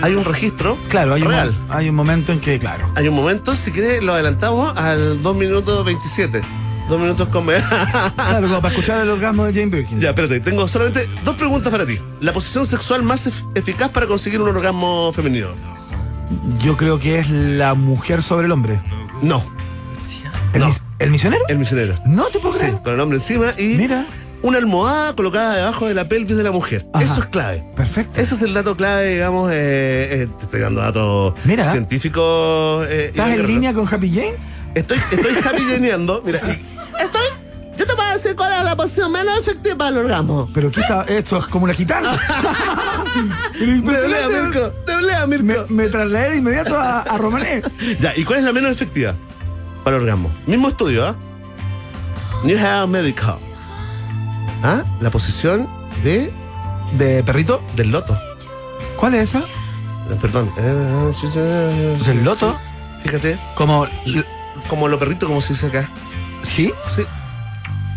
hay un registro Claro, hay un, real. hay un momento en que, claro. Hay un momento, si quieres, lo adelantamos al 2 minutos 27. 2 minutos con... Claro, como para escuchar el orgasmo de Jane Birkin. ya, espérate, tengo solamente dos preguntas para ti. La posición sexual más ef- eficaz para conseguir un orgasmo femenino. Yo creo que es la mujer sobre el hombre. No, ¿El, No. mis- ¿el misionero? el misionero. No te puedo Sí, creer. con el hombre encima y Mira. una almohada colocada debajo de la pelvis de la mujer. Ajá. Eso es clave. Perfecto. Ese es el dato clave, digamos. eh, eh, te estoy dando datos Mira. científicos. eh, ¿Estás en línea con Happy Jane? Estoy, estoy [LAUGHS] happy. Mira, estoy. Yo te puedo decir ¿cuál es la posición menos efectiva para el orgasmo? Pero ¿qué está? Esto es como una gitana. [LAUGHS] Pero Deblea, impresionante. Mirko. Deblea, me, Mirko. me trasladé de inmediato a, a Romané. Ya, ¿y cuál es la menos efectiva para el orgasmo? Mismo estudio, ¿ah? New Hair Medical. ¿Ah? La posición de ¿De perrito? del loto. ¿Cuál es esa? Perdón. ¿Del loto? sí. Fíjate. Como. Como lo perrito, como se dice acá. ¿Sí? Sí.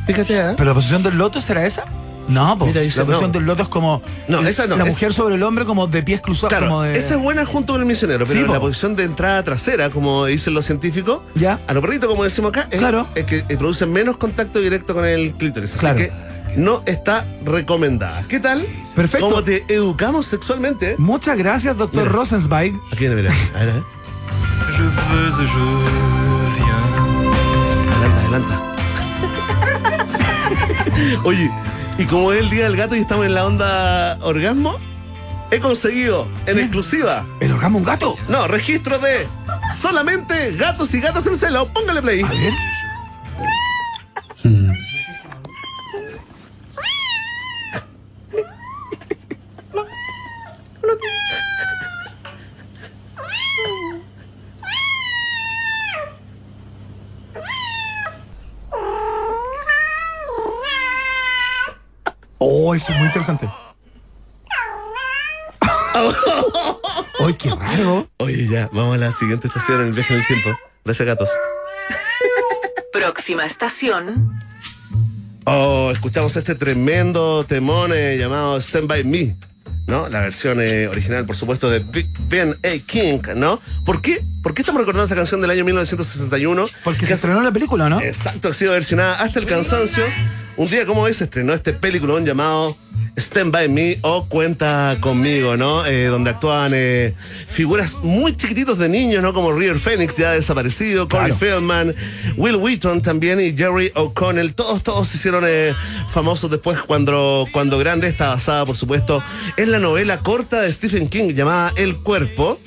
Fíjate, ¿ah? ¿Pero la posición del loto será esa? No, pues. La posición no. del loto es como. No, esa no, La es- mujer sobre el hombre, como de pies cruzados. Claro, como de... esa es buena junto con el misionero, pero Sí, po. la posición de entrada trasera, como dicen los científicos, Ya. a lo perrito, como decimos acá, es, Claro. es que eh, produce menos contacto directo con el clítoris. Así Claro. que no está recomendada. ¿Qué tal? Perfecto. ¿Cómo te educamos sexualmente? Muchas gracias, doctor Mira. Rosenzweig. Aquí viene, mira. A ver, a ver. Adelanta, adelanta. [LAUGHS] Oye, y como es el día del gato y estamos en la onda orgasmo, he conseguido en exclusiva, ¿El orgasmo un gato? no, registro de solamente gatos y gatos en celo. Póngale play. A ver. Oh, eso es muy interesante. ¡Ay, qué raro! Oye, ya, vamos a la siguiente estación en el viaje en el tiempo. Gracias, gatos. Próxima estación. Oh, escuchamos este tremendo temón eh, llamado Stand By Me, ¿no? La versión eh, original, por supuesto, de Big Ben A. King, ¿no? ¿Por qué? ¿Por qué estamos recordando esta canción del año 1961? Porque Que se estrenó la película, ¿no? Exacto, ha sido versionada hasta el cansancio. Un día como hoy se estrenó este peliculón llamado Stand By Me o Cuenta Conmigo, ¿no? Eh, donde actúan eh, figuras muy chiquititos de niños, ¿no? Como River Phoenix, ya desaparecido, Corey Claro. Feldman, Will Wheaton también y Jerry O'Connell. Todos, todos se hicieron eh, famosos después cuando, cuando grande. Está basada, por supuesto, en la novela corta de Stephen King llamada El Cuerpo.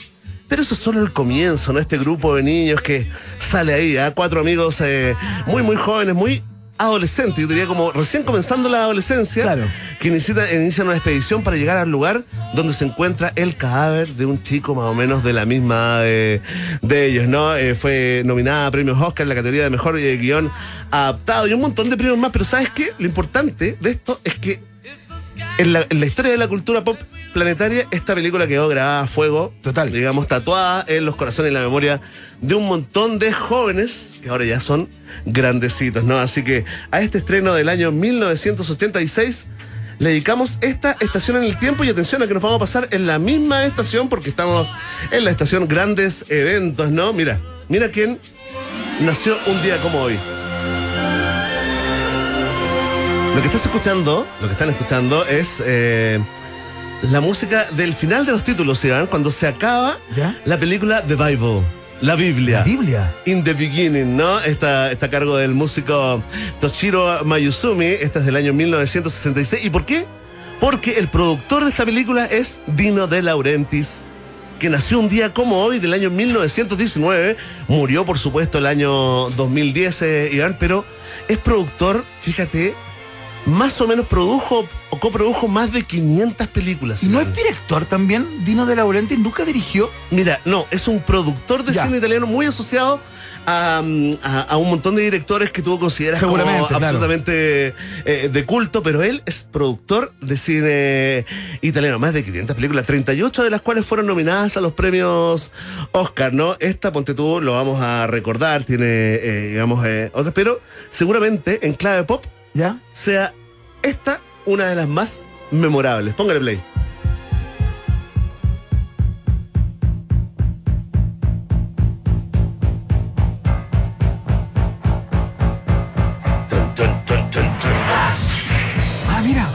Pero eso es solo el comienzo, ¿no? Este grupo de niños que sale ahí, ¿ah? Cuatro amigos muy, muy jóvenes, muy adolescentes, yo diría como recién comenzando la adolescencia, Claro. que inician, inician una expedición para llegar al lugar donde se encuentra el cadáver de un chico más o menos de la misma de, de ellos, ¿no? Eh, fue nominada a premios Oscar en la categoría de mejor eh, guion adaptado y un montón de premios más, pero ¿sabes qué? Lo importante de esto es que en la, en la historia de la cultura pop planetaria, esta película quedó grabada a fuego. Total. Digamos, tatuada en los corazones y la memoria de un montón de jóvenes que ahora ya son grandecitos, ¿no? Así que a este estreno del año 1986 le dedicamos esta estación en el tiempo y atención a que nos vamos a pasar en la misma estación porque estamos en la estación Grandes Eventos, ¿no? Mira, mira quién nació un día como hoy. Lo que estás escuchando, lo que están escuchando es eh, la música del final de los títulos, ¿sí? Cuando se acaba ¿Ya? la película The Bible, la Biblia. La Biblia. In the Beginning, ¿no? Está, está a cargo del músico Toshiro Mayuzumi. Esta es del año 1966. ¿Y por qué? Porque el productor de esta película es Dino De Laurentiis, que nació un día como hoy del año 1919. Murió, por supuesto, el año 2010, eh, Iván, pero es productor, fíjate, más o menos produjo o coprodujo más de 500 películas. ¿Y no es director también? Dino de Laurenti nunca dirigió. Mira, no, es un productor de Ya. cine italiano muy asociado a, a- a un montón de directores que tú consideras como claro. absolutamente eh, de culto, pero él es productor de cine italiano. Más de 500 películas, 38 de las cuales fueron nominadas a los premios Oscar, ¿no? Esta, ponte tú, lo vamos a recordar, tiene, eh, digamos, eh, otras, pero seguramente en clave pop ¿Ya? sea esta una de las más memorables. Póngale play. Ah, mira.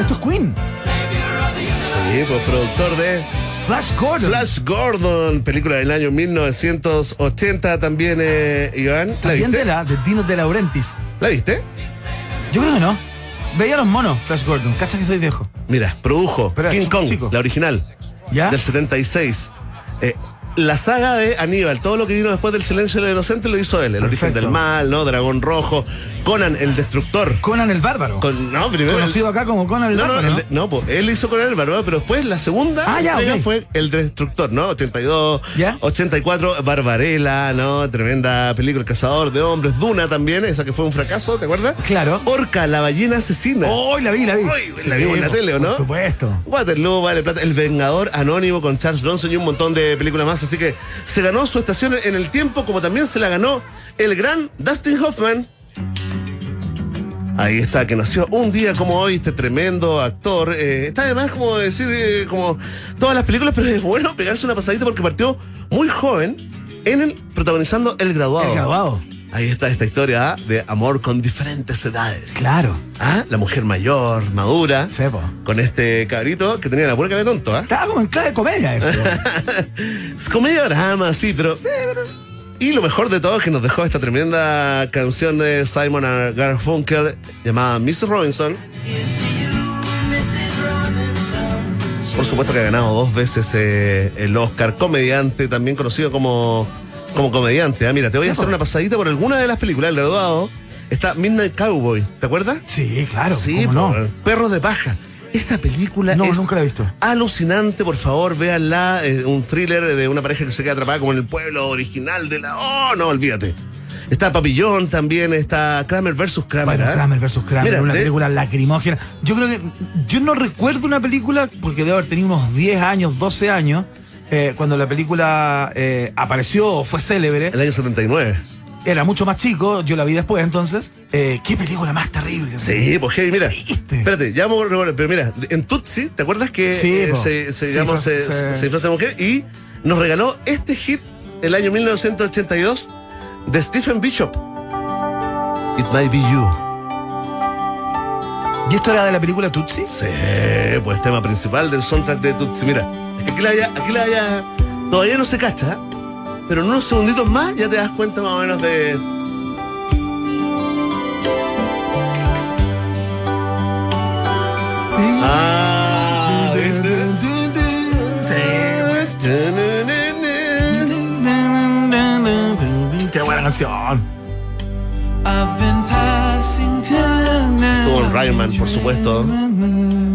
Esto es Queen. Sí, pues, productor de Flash Gordon. Flash Gordon, película del año 1980 también, eh, Iván. ¿La También de viste? la, de Dino de Laurentiis. ¿La viste? Yo creo que no. Veía los monos, Flash Gordon. Cacha que soy viejo. Mira, produjo Pero King Kong, chico. la original, ¿Ya? del 76. Eh, la saga de Aníbal, todo lo que vino después del silencio de los inocentes lo hizo él. El origen del mal, ¿no? Dragón Rojo, Conan el Destructor. Conan el Bárbaro. Con- no, primero. Conocido acá como Conan el no, Bárbaro. ¿no? pues él hizo Conan el Bárbaro, pero después la segunda Ah, ya, fue el Destructor, ¿no? 82, ¿Ya? 84, Barbarella, ¿no? Tremenda película, El Cazador de Hombres, Duna también, esa que fue un fracaso, ¿te acuerdas? Claro. Orca, la ballena asesina. ¡Oh, la vi, la vi! Uy, la vimos en la tele, ¿o no? Por supuesto. Waterloo, Vale Plata, El Vengador Anónimo con Charles Bronson y un montón de películas más. Así que se ganó su estación en el tiempo, como también se la ganó el gran Dustin Hoffman. Ahí está, que nació un día como hoy, este tremendo actor. Eh, está además como decir, eh, como todas las películas, [LAUGHS] pero es bueno pegarse una pasadita porque partió muy joven en el protagonizando El Graduado. El graduado. Ahí está esta historia ¿ah? de amor con diferentes edades. Claro. Ah, la mujer mayor, madura, Sepo. con este cabrito que tenía la puerca de tonto, ¿ah? Estaba como en clave de comedia eso. Es [LAUGHS] comedia drama, sí, pero. Y lo mejor de todo es que nos dejó esta tremenda canción de Simon Garfunkel llamada Miss Robinson. Por supuesto que ha ganado dos veces eh, el Oscar comediante, también conocido como, como comediante. Ah, mira, te voy a hacer una pasadita por alguna de las películas. El graduado está Midnight Cowboy, ¿te acuerdas? Sí, claro. Sí, ¿cómo no? Perros de paja. Esa película No, es nunca la he visto. alucinante, por favor, véanla. Es un thriller de una pareja que se queda atrapada como en el pueblo original de la. Oh, no, olvídate. Está Papillón también, está Kramer versus Kramer. Bueno, ¿ah? Kramer versus Kramer, Mira, una de- película lacrimógena. Yo creo que. Yo no recuerdo una película, porque debo haber tenido unos 10 años, 12 años, eh, cuando la película eh, apareció o fue célebre. El año 79. Era mucho más chico, yo la vi después entonces. Eh, qué película más terrible. Sí, pues hey, mira. Espérate, ya vamos a pero mira, en Tutsi, ¿te acuerdas que Sí, eh, se, se, Sí, digamos, fue- se, se- se disfraza de mujer y nos regaló este hit el año 1982 de Stephen Bishop? It might be you. ¿Y esto era de la película Tutsi? Sí, pues tema principal del soundtrack de Tutsi. Mira, aquí la haya, aquí la haya, todavía no se cacha, pero en unos segunditos más ya te das cuenta más o menos de. Ah, ¿viste? Qué buena canción. Estuvo en Ryan por supuesto.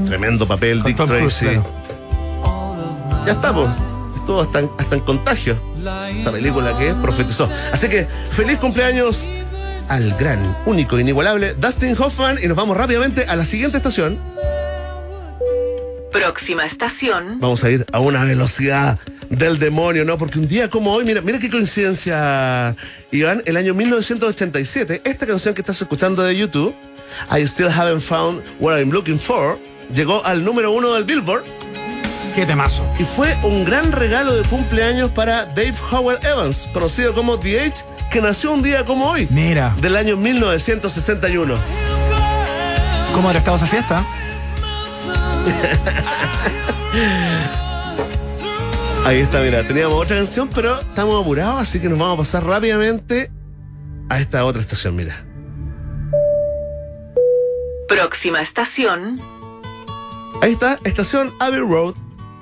Tremendo papel, Con Dick Tom Tracy. claro. Ya está, pues. Estuvo hasta en, hasta en contagio. Esta película que profetizó. Así que feliz cumpleaños al gran, único, inigualable Dustin Hoffman. Y nos vamos rápidamente a la siguiente estación. Próxima estación. Vamos a ir a una velocidad del demonio, ¿no? Porque un día como hoy, mira, mira qué coincidencia, Iván, el año 1987, esta canción que estás escuchando de YouTube, I Still Haven't Found What I'm Looking For, llegó al número uno del Billboard Qué temazo. y fue un gran regalo de cumpleaños para Dave Howell Evans, conocido como The Age, que nació un día como hoy, Mira, del año 1961. ¿cómo habrá estado esa fiesta? [LAUGHS] Ahí está, mira, teníamos otra canción, pero estamos apurados, así que nos vamos a pasar rápidamente a esta otra estación, mira. Próxima estación. Ahí está, estación Abbey Road,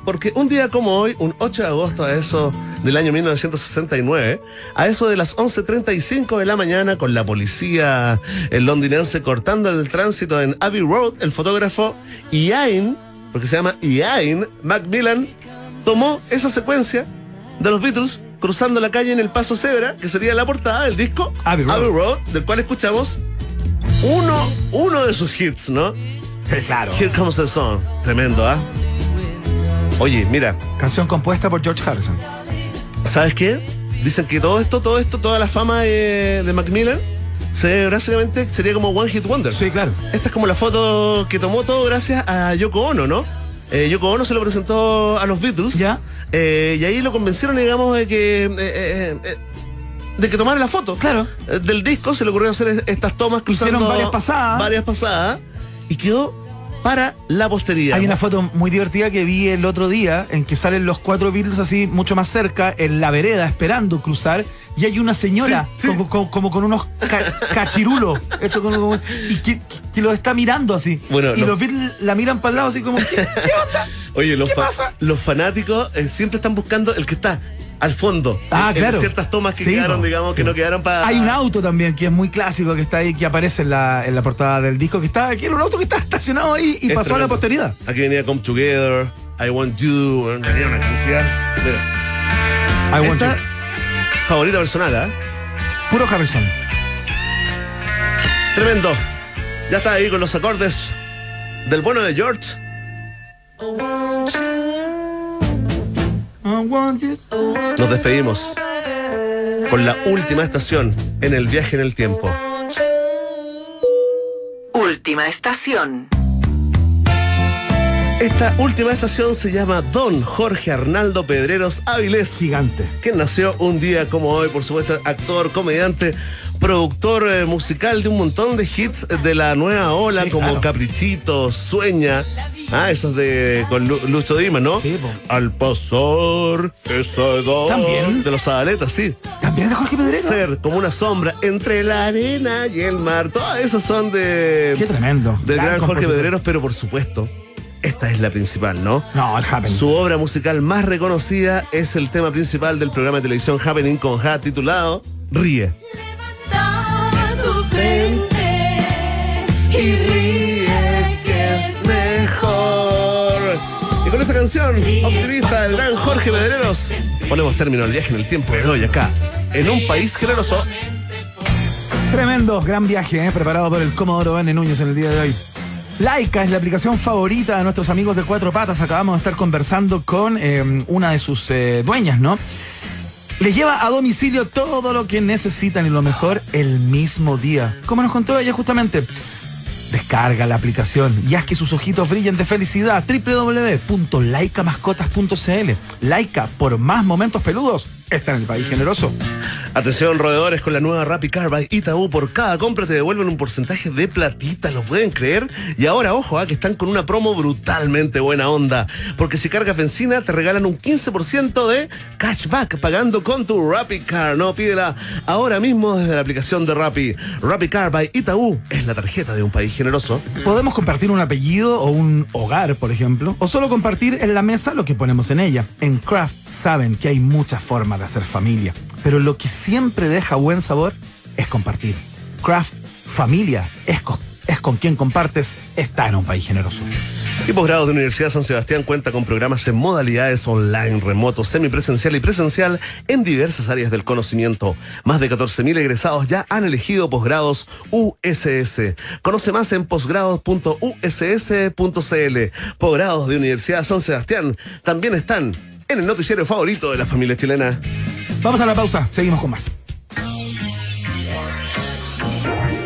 porque un día como hoy, un 8 de agosto a eso del año 1969, a eso de las 11.35 de la mañana, con la policía el londinense cortando el tránsito en Abbey Road, el fotógrafo Ian, porque se llama Ian Macmillan, tomó esa secuencia de los Beatles cruzando la calle en el paso cebra, que sería la portada del disco Abbey Road. del cual escuchamos uno, uno de sus hits, ¿no? claro. Here Comes the Sun. Tremendo, ¿ah? Oye, mira, Canción compuesta por George Harrison. ¿sabes qué? Dicen que todo esto, todo esto, toda la fama de, de Macmillan se, básicamente sería como One Hit Wonder. Sí, claro. Esta es como la foto que tomó todo gracias a Yoko Ono, ¿no? Eh, Yoko Ono se lo presentó a los Beatles. Ya. Eh, y ahí lo convencieron, digamos, de que. De que tomara la foto. Claro. Eh, Del disco se le ocurrió hacer es- estas tomas cruzando. Hicieron varias pasadas. Varias pasadas. Y quedó para la posteridad. Hay una foto muy divertida que vi el otro día en que salen los cuatro Beatles así mucho más cerca, en la vereda, esperando cruzar, y hay una señora Sí, sí. Como, como- como con unos ca- cachirulos hechos con, con- y que, que los está mirando así. Bueno, y no. los Beatles la miran para el lado así como, ¿qué, qué onda? Oye, los, ¿Qué fa- pasa? los fanáticos eh, siempre están buscando el que está al fondo. Ah, En- en claro. ciertas tomas que Sí, quedaron, digamos, que no quedaron para. Hay un auto también que es muy clásico que está ahí, que aparece en la, en la portada del disco, que está, que era un auto que está estacionado ahí y Es pasó a la posteridad. Aquí venía Come Together, I Want You, venía una cantidad. Mira. I want Esta, you. favorita personal, ¿ah? Puro Harrison. Tremendo. Ya está ahí con los acordes del bueno de George. Nos despedimos con la última estación en el viaje en el tiempo. Última estación. Esta última estación se llama Don Jorge Arnaldo Pedreros Áviles. Gigante. Que nació un día como hoy, por supuesto, actor, comediante, productor eh, musical de un montón de hits de la nueva ola, Sí, como claro. Caprichito, Sueña. Ah, esos de con Lu- Lucho Dimas, ¿no? Sí, po. Al pasar esa edad. También. De los Zabaletas, sí. También de Jorge Pedrero. Ser como una sombra entre la arena y el mar. Todas esas son de. Qué tremendo. Del gran, Jorge. Pedreros, pero por supuesto, esta es la principal, ¿no? No, el Happening. Su obra musical más reconocida es el tema principal del programa de televisión Happening con Ja titulado Ríe. Y con esa canción optimista del gran Jorge Pedreros, ponemos término al viaje en el tiempo de hoy acá, en un país generoso. Tremendo, gran viaje, ¿eh? preparado por el Comodoro Vane Núñez en el día de hoy. Laika es la aplicación favorita de nuestros amigos de Cuatro Patas. Acabamos de estar conversando con eh, una de sus eh, dueñas, ¿no? Les lleva a domicilio todo lo que necesitan y lo mejor el mismo día. Como nos contó ella justamente. Descarga la aplicación y haz que sus ojitos brillen de felicidad. www.laicamascotas.cl Laika, por más momentos peludos, está en el país generoso. Atención, roedores, con la nueva Rappi Car by Itaú, por cada compra te devuelven un porcentaje de platita, ¿lo pueden creer? Y ahora, ojo, ah, que están con una promo brutalmente buena onda, porque si cargas benzina te regalan un 15% de cashback pagando con tu Rappi Car, ¿no? Pídela ahora mismo desde la aplicación de Rappi. Rappi Car by Itaú es la tarjeta de un país generoso. Podemos compartir un apellido o un hogar, por ejemplo, o solo compartir en la mesa lo que ponemos en ella. En Craft saben que hay muchas formas de hacer familia, pero lo que siempre deja buen sabor es compartir. Craft Familia es es con quien compartes, está en un país generoso. Y posgrado de Universidad San Sebastián cuenta con programas en modalidades online, remoto, semipresencial y presencial en diversas áreas del conocimiento. Más de 14.000 egresados ya han elegido posgrados USS. Conoce más en posgrados.uss.cl. Posgrados de Universidad San Sebastián también están en el noticiero favorito de la familia chilena. Vamos a la pausa, seguimos con más.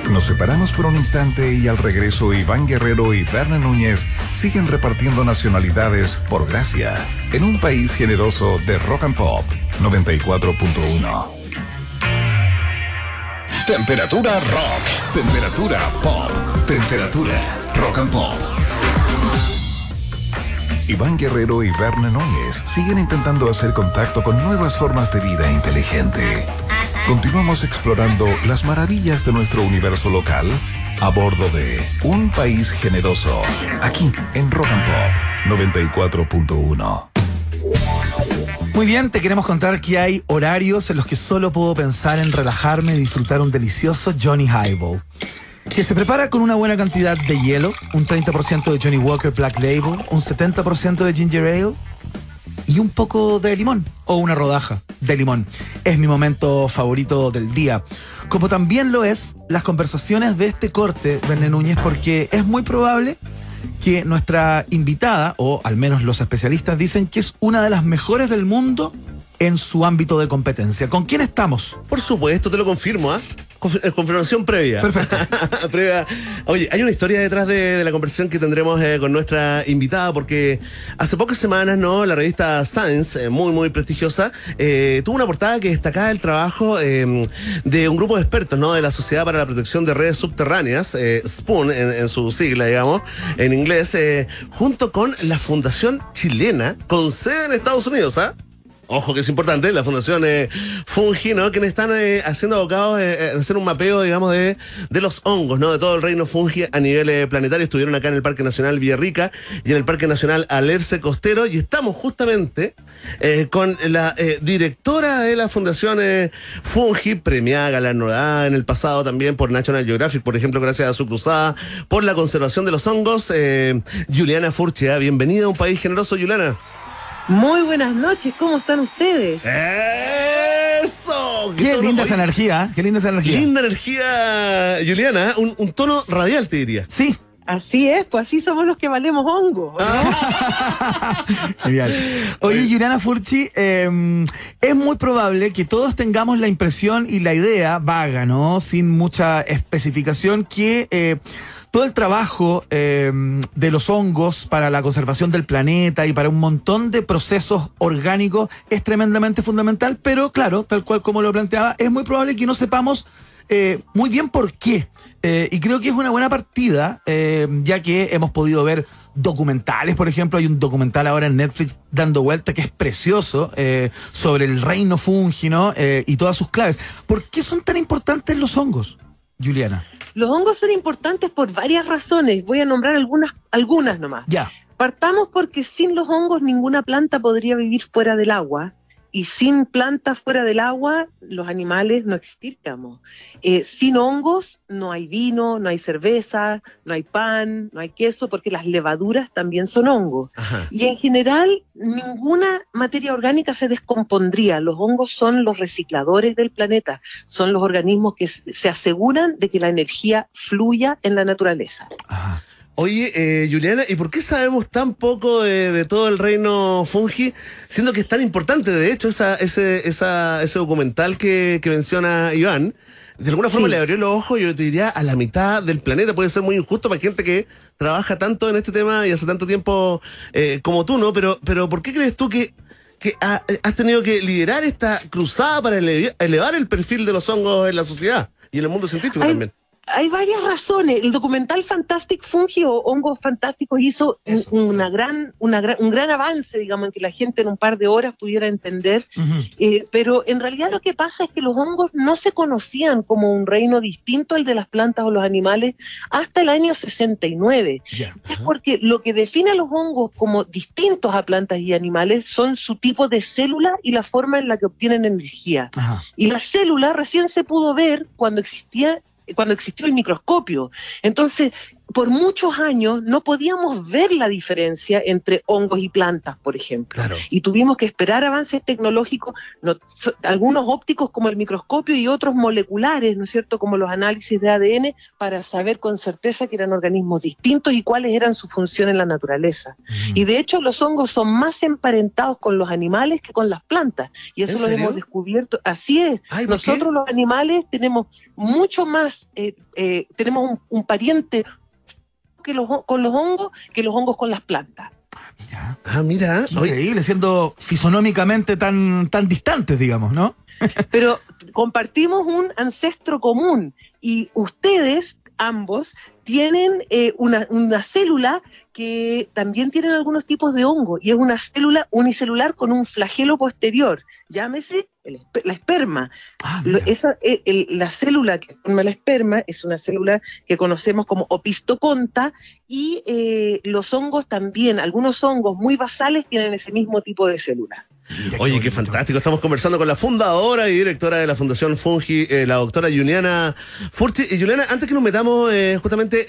Nos separamos por un instante y al regreso Iván Guerrero y Berna Núñez siguen repartiendo nacionalidades por gracia en un país generoso de rock and pop 94.1. Temperatura rock, temperatura pop, temperatura rock and pop. Iván Guerrero y Berna Núñez siguen intentando hacer contacto con nuevas formas de vida inteligente. Continuamos explorando las maravillas de nuestro universo local a bordo de Un País Generoso, aquí en Rock Pop 94.1. Muy bien, te queremos contar que hay horarios en los que solo puedo pensar en relajarme y disfrutar un delicioso Johnny Highball. Que se prepara con una buena cantidad de hielo, un 30% de Johnny Walker Black Label, un 70% de Ginger Ale y un poco de limón o una rodaja de limón. Es mi momento favorito del día. Como también lo es las conversaciones de este corte, Verne Núñez, porque es muy probable que nuestra invitada, o al menos los especialistas, dicen que es una de las mejores del mundo en su ámbito de competencia. ¿Con quién estamos? Por supuesto, te lo confirmo, ¿ah? Eh, confirmación previa. Perfecto. [LAUGHS] Previa. Oye, hay una historia detrás de, de la conversación que tendremos eh, con nuestra invitada, porque hace pocas semanas, ¿no? La revista Science, eh, muy, muy prestigiosa, eh, tuvo una portada que destacaba el trabajo eh, de un grupo de expertos, ¿no? De la Sociedad para la Protección de Redes Subterráneas, SPOON en, en su sigla, digamos, en inglés, junto con la Fundación Chilena, con sede en Estados Unidos, ¿ah? Ojo que es importante, la Fundación eh, Fungi, ¿no? Quienes están eh, haciendo abocados eh, en hacer un mapeo, digamos, de, de los hongos, ¿no? De todo el reino Fungi a nivel eh, planetario. Estuvieron acá en el Parque Nacional Villarrica y en el Parque Nacional Alerce Costero y estamos justamente eh, con la eh, directora de la Fundación eh, Fungi, premiada, galardonada en el pasado también por National Geographic, por ejemplo, gracias a su cruzada por la conservación de los hongos, eh, Juliana Furchia. Bienvenida a un país generoso, Juliana. Muy buenas noches, ¿cómo están ustedes? ¡Eso! Qué linda esa energía, ¿eh? qué linda esa energía. Linda energía, Juliana. ¿eh? Un, un tono radial, te diría. Sí, Así es, pues así somos los que valemos hongos. [LAUGHS] ¿no? Genial. Oye, Juliana Furchi, eh, es muy probable que todos tengamos la impresión y la idea vaga, ¿no? Sin mucha especificación, que eh, todo el trabajo eh, de los hongos para la conservación del planeta y para un montón de procesos orgánicos es tremendamente fundamental, pero claro, tal cual como lo planteaba, es muy probable que no sepamos eh, muy bien por qué. Eh, y creo que es una buena partida, eh, ya que hemos podido ver documentales, por ejemplo, hay un documental ahora en Netflix dando vuelta que es precioso sobre el reino fungi, ¿no? Eh, y todas sus claves. ¿Por qué son tan importantes los hongos, Juliana? Los hongos son importantes por varias razones. Voy a nombrar algunas, algunas nomás. Ya. Partamos porque sin los hongos ninguna planta podría vivir fuera del agua. Y sin plantas fuera del agua, los animales no existiríamos. Eh, sin hongos no hay vino, no hay cerveza, no hay pan, no hay queso, porque las levaduras también son hongos. Ajá. Y en general, ninguna materia orgánica se descompondría. Los hongos son los recicladores del planeta, son los organismos que se aseguran de que la energía fluya en la naturaleza. Ajá. Oye, eh, Juliana, ¿y por qué sabemos tan poco de, de todo el reino fungi, siendo que es tan importante? De hecho, esa, ese, esa, ese documental que, que menciona Iván, de alguna forma Sí. le abrió los ojos, yo te diría, a la mitad del planeta. Puede ser muy injusto para gente que trabaja tanto en este tema y hace tanto tiempo eh, como tú, ¿no? Pero, pero ¿por qué crees tú que, que ha- has tenido que liderar esta cruzada para ele- elevar el perfil de los hongos en la sociedad y en el mundo científico también? Hay varias razones. El documental Fantastic Fungi o Hongos Fantásticos hizo Eso. una gran, una gran- un gran avance, digamos, en que la gente en un par de horas pudiera entender. Eh, pero en realidad lo que pasa es que los hongos no se conocían como un reino distinto al de las plantas o los animales hasta el año 69. Ya. Es porque lo que define a los hongos como distintos a plantas y animales son su tipo de célula y la forma en la que obtienen energía. Y la célula recién se pudo ver cuando existía cuando existió el microscopio. Entonces, por muchos años no podíamos ver la diferencia entre hongos y plantas, por ejemplo Claro. y tuvimos que esperar avances tecnológicos, no- algunos ópticos como el microscopio y otros moleculares, ¿no es cierto?, como los análisis de ADN, para saber con certeza que eran organismos distintos y cuáles eran su función en la naturaleza. Y de hecho los hongos son más emparentados con los animales que con las plantas, y eso ¿En lo serio? hemos descubierto. Así es, Ay, ¿por qué? nosotros los animales tenemos mucho más, eh, eh, tenemos un, un pariente que los, ho- con los hongos que los hongos con las plantas. Mira. Ah, mira. Oye, Increíble, siendo fisonómicamente tan, tan distantes, digamos, ¿no? [LAUGHS] pero compartimos un ancestro común y ustedes, ambos, tienen eh, una, una célula que también tienen algunos tipos de hongo y es una célula unicelular con un flagelo posterior, llámese el la esperma. Ah, esa, eh, el- la célula que forma la esperma es una célula que conocemos como opistoconta y eh, los hongos también, algunos hongos muy basales tienen ese mismo tipo de célula. Mira Oye, qué fantástico. Estamos conversando con la fundadora y directora de la Fundación Fungi, eh, la doctora Juliana Furchi. Y Juliana, antes que nos metamos eh,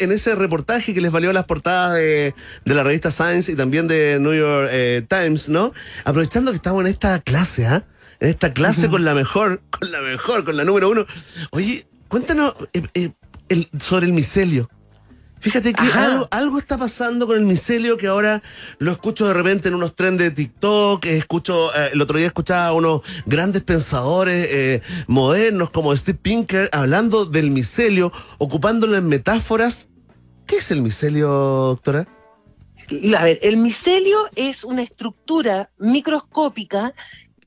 en ese reportaje que les valió las portadas de, de la revista Science y también de New York eh, Times, ¿no? Aprovechando que estamos en esta clase, ¿ah? En esta clase con la mejor, con la mejor, con la número uno. Oye, cuéntanos eh, eh, el- sobre el micelio. Fíjate que algo, algo está pasando con el micelio que ahora lo escucho de repente en unos trends de TikTok, eh, escucho, eh, el otro día escuchaba a unos grandes pensadores eh, modernos como Steve Pinker hablando del micelio, ocupándolo en metáforas. ¿Qué es el micelio, doctora? A ver, el micelio es una estructura microscópica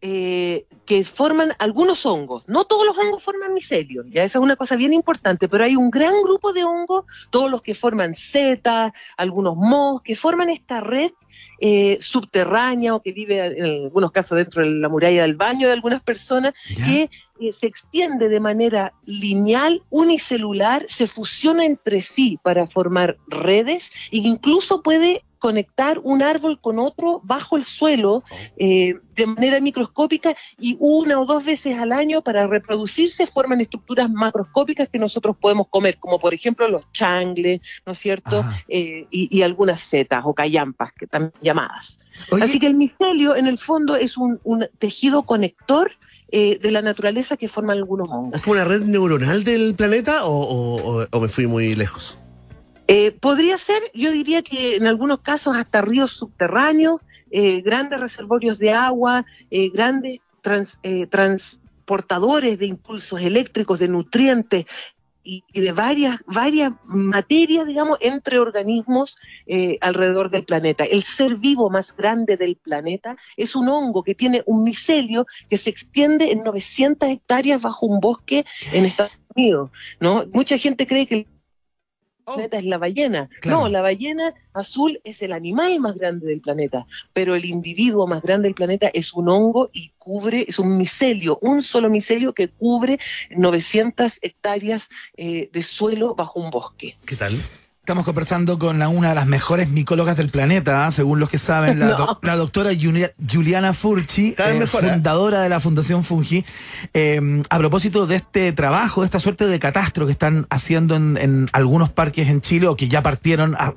eh, que forman algunos hongos. No todos los hongos forman micelio, ya esa es una cosa bien importante, pero hay un gran grupo de hongos, todos los que forman setas, algunos mohos, que forman esta red eh, subterránea o que vive en algunos casos dentro de la muralla del baño de algunas personas, que eh, se extiende de manera lineal, unicelular, se fusiona entre sí para formar redes e incluso puede conectar un árbol con otro bajo el suelo eh, de manera microscópica y una o dos veces al año para reproducirse forman estructuras macroscópicas que nosotros podemos comer, como por ejemplo los changles, ¿no es cierto? Eh, y, y algunas setas o callampas, que están llamadas. Así que el micelio, en el fondo, es un, un tejido conector eh, de la naturaleza que forman algunos hongos. ¿Es como una red neuronal del planeta o- o- o me fui muy lejos? Eh, podría ser, yo diría que en algunos casos hasta ríos subterráneos, eh, grandes reservorios de agua, eh, grandes trans- eh, transportadores de impulsos eléctricos, de nutrientes y, y de varias, varias materias, digamos, entre organismos alrededor del planeta. El ser vivo más grande del planeta es un hongo que tiene un micelio que se extiende en 900 hectáreas bajo un bosque en Estados Unidos. ¿no? Mucha gente cree que el planeta es la ballena. Claro. No, la ballena azul es el animal más grande del planeta, pero el individuo más grande del planeta es un hongo y cubre, es un micelio, un solo micelio que cubre 900 hectáreas eh, de suelo bajo un bosque. ¿Qué tal? Estamos conversando con la- una de las mejores micólogas del planeta, según los que saben, la, [LAUGHS] No. la doctora Julia- Juliana Furchi, eh, ¿eh? fundadora de la Fundación Fungi. Eh, a propósito de este trabajo, de esta suerte de catastro que están haciendo en, en algunos parques en Chile o que ya partieron a-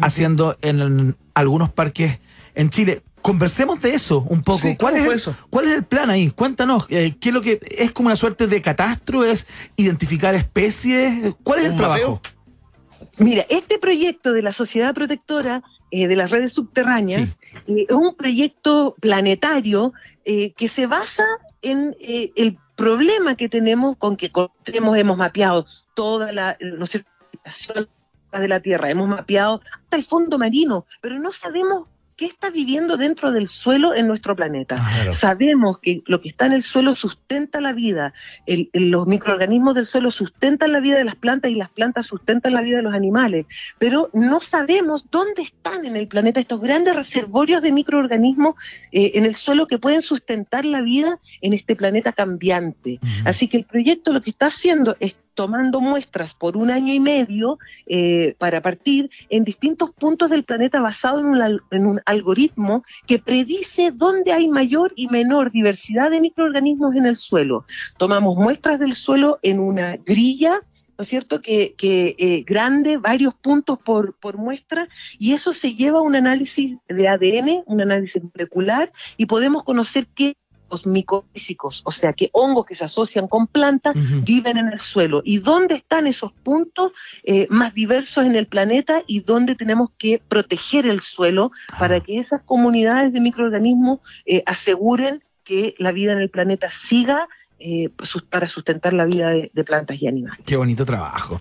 haciendo en, algunos parques en Chile. Conversemos de eso un poco. Sí, ¿Cuál, ¿cómo es el, eso? ¿Cuál es el plan ahí? Cuéntanos, eh, ¿qué es lo que es como una suerte de catastro? ¿Es identificar especies? ¿Cuál es el ¿Un trabajo? Mira, este proyecto de la Sociedad Protectora eh, de las Redes Subterráneas eh, es un proyecto planetario eh, que se basa en eh, el problema que tenemos con que con- tenemos, hemos mapeado toda la ¿no la de la Tierra, hemos mapeado hasta el fondo marino, pero no sabemos qué está viviendo dentro del suelo en nuestro planeta. Sabemos que lo que está en el suelo sustenta la vida, el- el- los microorganismos del suelo sustentan la vida de las plantas y las plantas sustentan la vida de los animales, pero no sabemos dónde están en el planeta estos grandes reservorios de microorganismos eh, en el suelo que pueden sustentar la vida en este planeta cambiante. Así que el proyecto lo que está haciendo es tomando muestras por un año y medio eh, para partir en distintos puntos del planeta basado en un, en un algoritmo que predice dónde hay mayor y menor diversidad de microorganismos en el suelo. Tomamos muestras del suelo en una grilla. ¿No es cierto? Que, que eh, grande, varios puntos por, por muestra, y eso se lleva a un análisis de ADN, un análisis molecular, y podemos conocer qué micofísicos, o sea, que hongos que se asocian con plantas viven en el suelo y dónde están esos puntos eh, más diversos en el planeta y dónde tenemos que proteger el suelo para que esas comunidades de microorganismos eh, aseguren que la vida en el planeta siga eh, para sustentar la vida de, de plantas y animales. Qué bonito trabajo.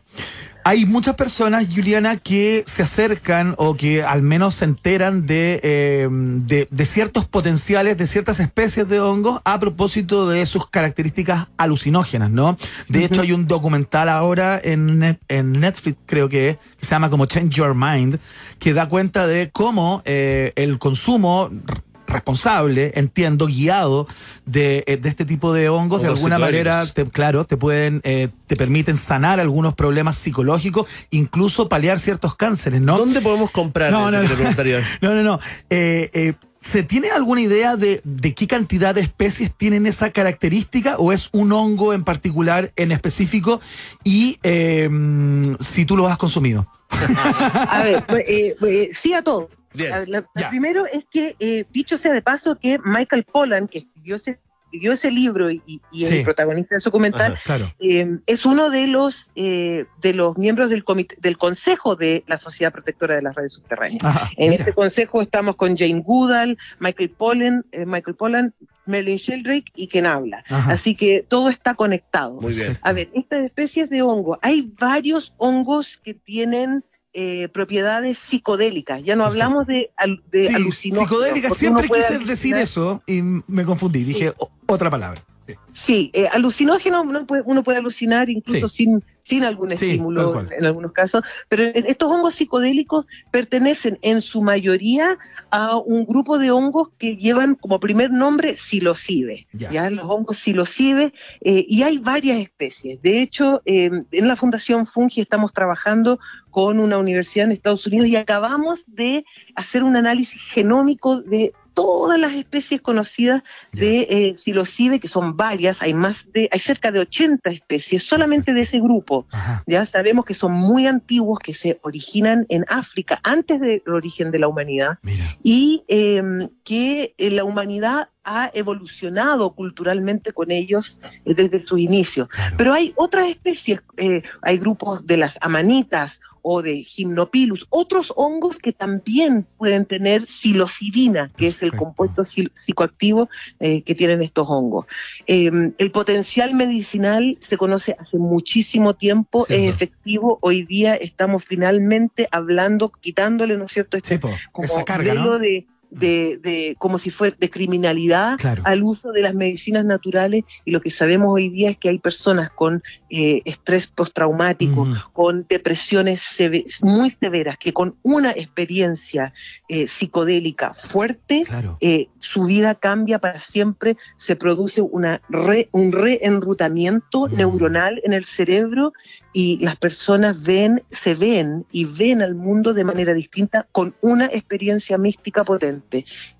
Hay muchas personas, Juliana, que se acercan o que al menos se enteran de, eh, de, de ciertos potenciales de ciertas especies de hongos a propósito de sus características alucinógenas, ¿no? De hecho, hay un documental ahora en, Net- en Netflix, creo que, es, que se llama como Change Your Mind, que da cuenta de cómo eh, el consumo responsable, entiendo, guiado de, eh, de este tipo de hongos, de alguna manera, te- claro, te pueden, eh, te permiten sanar algunos problemas psicológicos, incluso paliar ciertos cánceres, ¿no? ¿Dónde podemos comprar? No, no, no. preguntaría. [LAUGHS] No, no, no. Eh, eh, ¿Se tiene alguna idea de, de qué cantidad de especies tienen esa característica o es un hongo en particular, en específico, y eh, mm, si tú lo has consumido? [LAUGHS] A ver, pues, eh, eh, sí a todo. Bien. La primero es que, eh, dicho sea de paso, que Michael Pollan, que escribió ese, escribió ese libro y, y- Sí. el protagonista del documental, claro. eh, es uno de los eh, de los miembros del comité, del consejo de la Sociedad Protectora de las Redes Subterráneas. Ajá, en mira. este consejo estamos con Jane Goodall, Michael Pollan, eh, Michael Pollan, Merlin Sheldrake y quien habla. Ajá. Así que todo está conectado. Muy bien. A ver, estas especies de hongo, hay varios hongos que tienen eh, propiedades psicodélicas. Ya no hablamos de, al- de Sí, alucinógenos. psicodélica, porque siempre quise decir eso y me confundí. Dije otra palabra. Sí. Sí, eh, alucinógenos uno puede, uno puede alucinar incluso sin, sin algún Sí, estímulo en, algunos casos, pero estos hongos psicodélicos pertenecen en su mayoría a un grupo de hongos que llevan como primer nombre psilocibe, Ya. ya, los hongos psilocibe, eh, y hay varias especies. De hecho, eh, en la Fundación Fungi estamos trabajando con una universidad en Estados Unidos y acabamos de hacer un análisis genómico de todas las especies conocidas de eh, psilocibe, que son varias, hay más de, hay cerca de 80 especies solamente de ese grupo. Ajá. Ya sabemos que son muy antiguos, que se originan en África antes del origen de la humanidad Mira. y eh, que eh, la humanidad ha evolucionado culturalmente con ellos eh, desde sus inicios. Claro. Pero hay otras especies, eh, hay grupos de las amanitas o de Gymnopilus, otros hongos que también pueden tener psilocibina, que es el compuesto psicoactivo eh, que tienen estos hongos. Eh, el potencial medicinal se conoce hace muchísimo tiempo, es efectivo. Hoy día estamos finalmente hablando, quitándole, ¿no es cierto?, este Sí, po, como esa carga, velo ¿no? de, de, de- como si fuera de criminalidad Claro. al uso de las medicinas naturales y lo que sabemos hoy día es que hay personas con eh, estrés postraumático, Ujú. con depresiones seve- muy severas, que con una experiencia eh, psicodélica fuerte, Claro. eh, su vida cambia para siempre, se produce una re- un reenrutamiento Mm. neuronal en el cerebro y las personas ven, se ven y ven al mundo de manera distinta con una experiencia mística potente,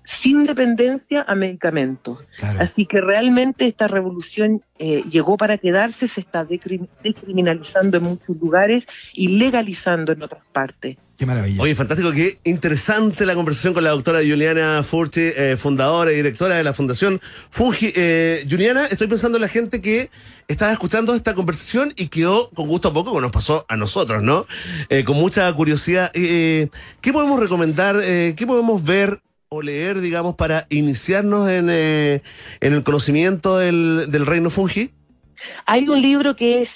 sin dependencia a medicamentos. Claro. Así que realmente esta revolución eh, llegó para quedarse, se está decri- decriminalizando en muchos lugares y legalizando en otras partes. Qué maravilla. Oye, fantástico, qué interesante la conversación con la doctora Juliana Furti, eh, fundadora y directora de la Fundación Fungi. Eh, Juliana, estoy pensando en la gente que estaba escuchando esta conversación y quedó con gusto a poco, como nos pasó a nosotros, ¿no? Eh, con mucha curiosidad. Eh, ¿Qué podemos recomendar? eh, ¿Qué podemos ver? O leer, digamos, para iniciarnos en, eh, en el conocimiento del, del reino fungi? Hay un libro que es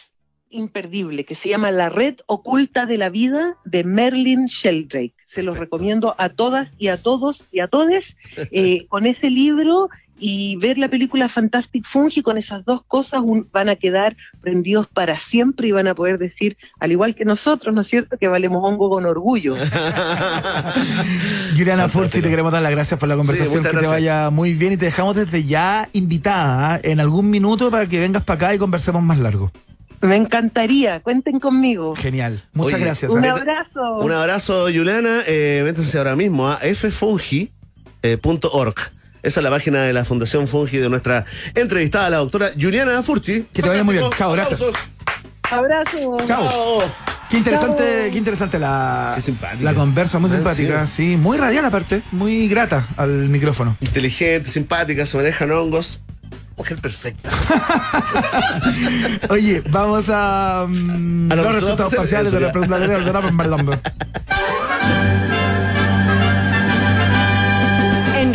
imperdible, que se llama La Red Oculta de la Vida de Merlin Sheldrake. Se los Perfecto. recomiendo a todas y a todos y a todes eh, [LAUGHS] con ese libro y ver la película Fantastic Fungi con esas dos cosas un- van a quedar prendidos para siempre y van a poder decir, al igual que nosotros, ¿no es cierto?, que valemos hongo con orgullo. [LAUGHS] Juliana. Furchi, te queremos dar las gracias por la conversación, que te vaya muy bien y te dejamos desde ya invitada ¿eh? en algún minuto para que vengas para acá y conversemos más largo. Me encantaría, cuenten conmigo. Genial. Muchas Oye, gracias. Un ¿eh? abrazo. Un abrazo, Juliana. Eh, métanse ahora mismo a ffungi.org. Esa es la página de la Fundación Fungi de nuestra entrevistada, la doctora Juliana Furchi. Que te vaya muy bien. Chao, gracias. Abrazo. Chao. Qué interesante, Chao. qué interesante la, Qué simpática. la conversa, muy Ah, simpática, sí. muy radial aparte, muy grata al micrófono. Inteligente, simpática, se manejan hongos. Mujer perfecta. [LAUGHS] Oye, vamos a, mm, A los los resultados parciales de la pregunta de la [LAUGHS]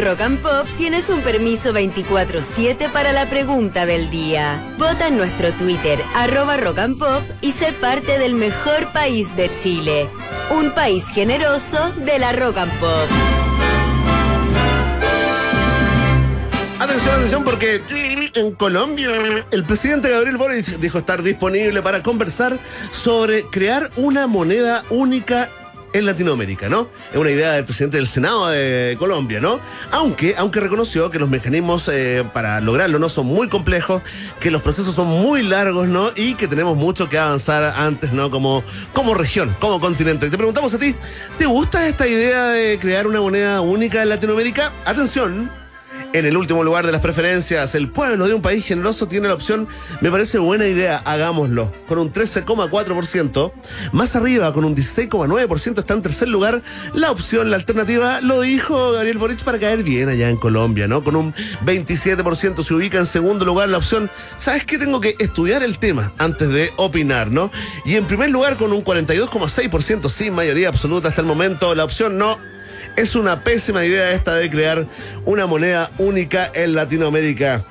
Rock and Pop tienes un permiso 24-7 para la pregunta del día. Vota en nuestro Twitter, arroba Rock and Pop, y sé parte del mejor país de Chile. Un país generoso de la Rock and Pop. Atención, atención, porque en Colombia el presidente Gabriel Boric dijo estar disponible para conversar sobre crear una moneda única en Latinoamérica, ¿no? Es una idea del presidente del Senado de Colombia, ¿no? Aunque, aunque reconoció que los mecanismos eh, para lograrlo no son muy complejos, que los procesos son muy largos, ¿no? Y que tenemos mucho que avanzar antes, ¿no? Como, como región, como continente. Te preguntamos a ti, ¿te gusta esta idea de crear una moneda única en Latinoamérica? Atención, en el último lugar de las preferencias, el pueblo de un país generoso tiene la opción, me parece buena idea, hagámoslo, con un 13,4%. Más arriba, con un 16,9%, está en tercer lugar. La opción, la alternativa, lo dijo Gabriel Boric para caer bien allá en Colombia, ¿no? Con un 27% se ubica en segundo lugar la opción, ¿sabes qué? Tengo que estudiar el tema antes de opinar, ¿no? Y en primer lugar, con un 42,6% sin mayoría absoluta hasta el momento, la opción no es una pésima idea esta de crear una moneda única en Latinoamérica.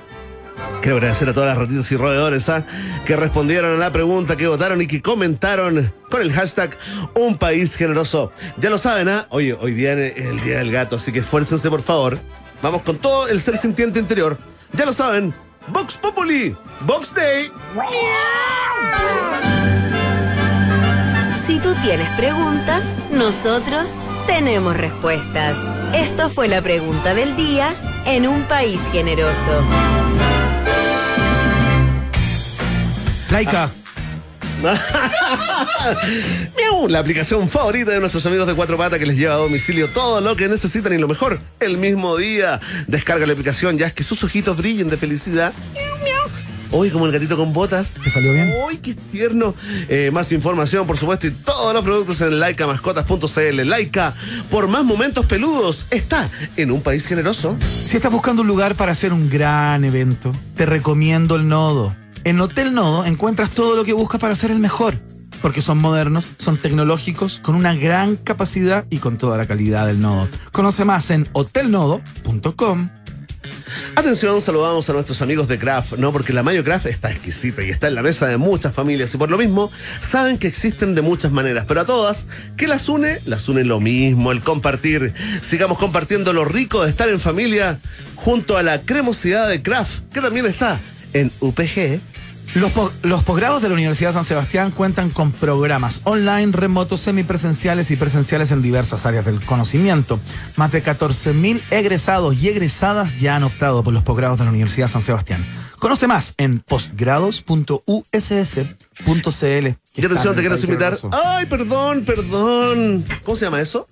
Quiero agradecer a todas las ratitas y roedores ¿ah? que respondieron a la pregunta, que votaron y que comentaron con el hashtag Un País Generoso. Ya lo saben, ¿ah? Oye, hoy viene el Día del Gato, así que esfuércense por favor. Vamos con todo el ser sintiente interior. Ya lo saben, Vox Populi, Vox Day. Tú tienes preguntas, nosotros tenemos respuestas. Esto fue la pregunta del día en un país generoso. Laika. [LAUGHS] Miau, la aplicación favorita de nuestros amigos de Cuatro Patas que les lleva a domicilio todo lo que necesitan y lo mejor el mismo día. Descarga la aplicación ya es que sus ojitos brillen de felicidad. Hoy como el gatito con botas. ¿Te salió bien? ¡Uy, qué tierno! Eh, más información, por supuesto, y todos los productos en laicamascotas.cl. Laica, por más momentos peludos, está en un país generoso. Si estás buscando un lugar para hacer un gran evento, te recomiendo el Nodo. En Hotel Nodo encuentras todo lo que buscas para ser el mejor, porque son modernos, son tecnológicos, con una gran capacidad y con toda la calidad del Nodo. Conoce más en hotelnodo.com. Atención, saludamos a nuestros amigos de Craft, ¿no? Porque la Mayo Craft está exquisita y está en la mesa de muchas familias y por lo mismo saben que existen de muchas maneras, pero a todas, ¿qué las une? Las une lo mismo, el compartir. Sigamos compartiendo lo rico de estar en familia junto a la cremosidad de Craft, que también está en UPG. Los, po- los posgrados de la Universidad San Sebastián cuentan con programas online, remotos, semipresenciales y presenciales en diversas áreas del conocimiento. Más de 14.000 egresados y egresadas ya han optado por los posgrados de la Universidad San Sebastián. Conoce más en postgrados.uss.cl. Y atención, te quiero invitar. Ay, perdón, perdón. ¿Cómo se llama eso?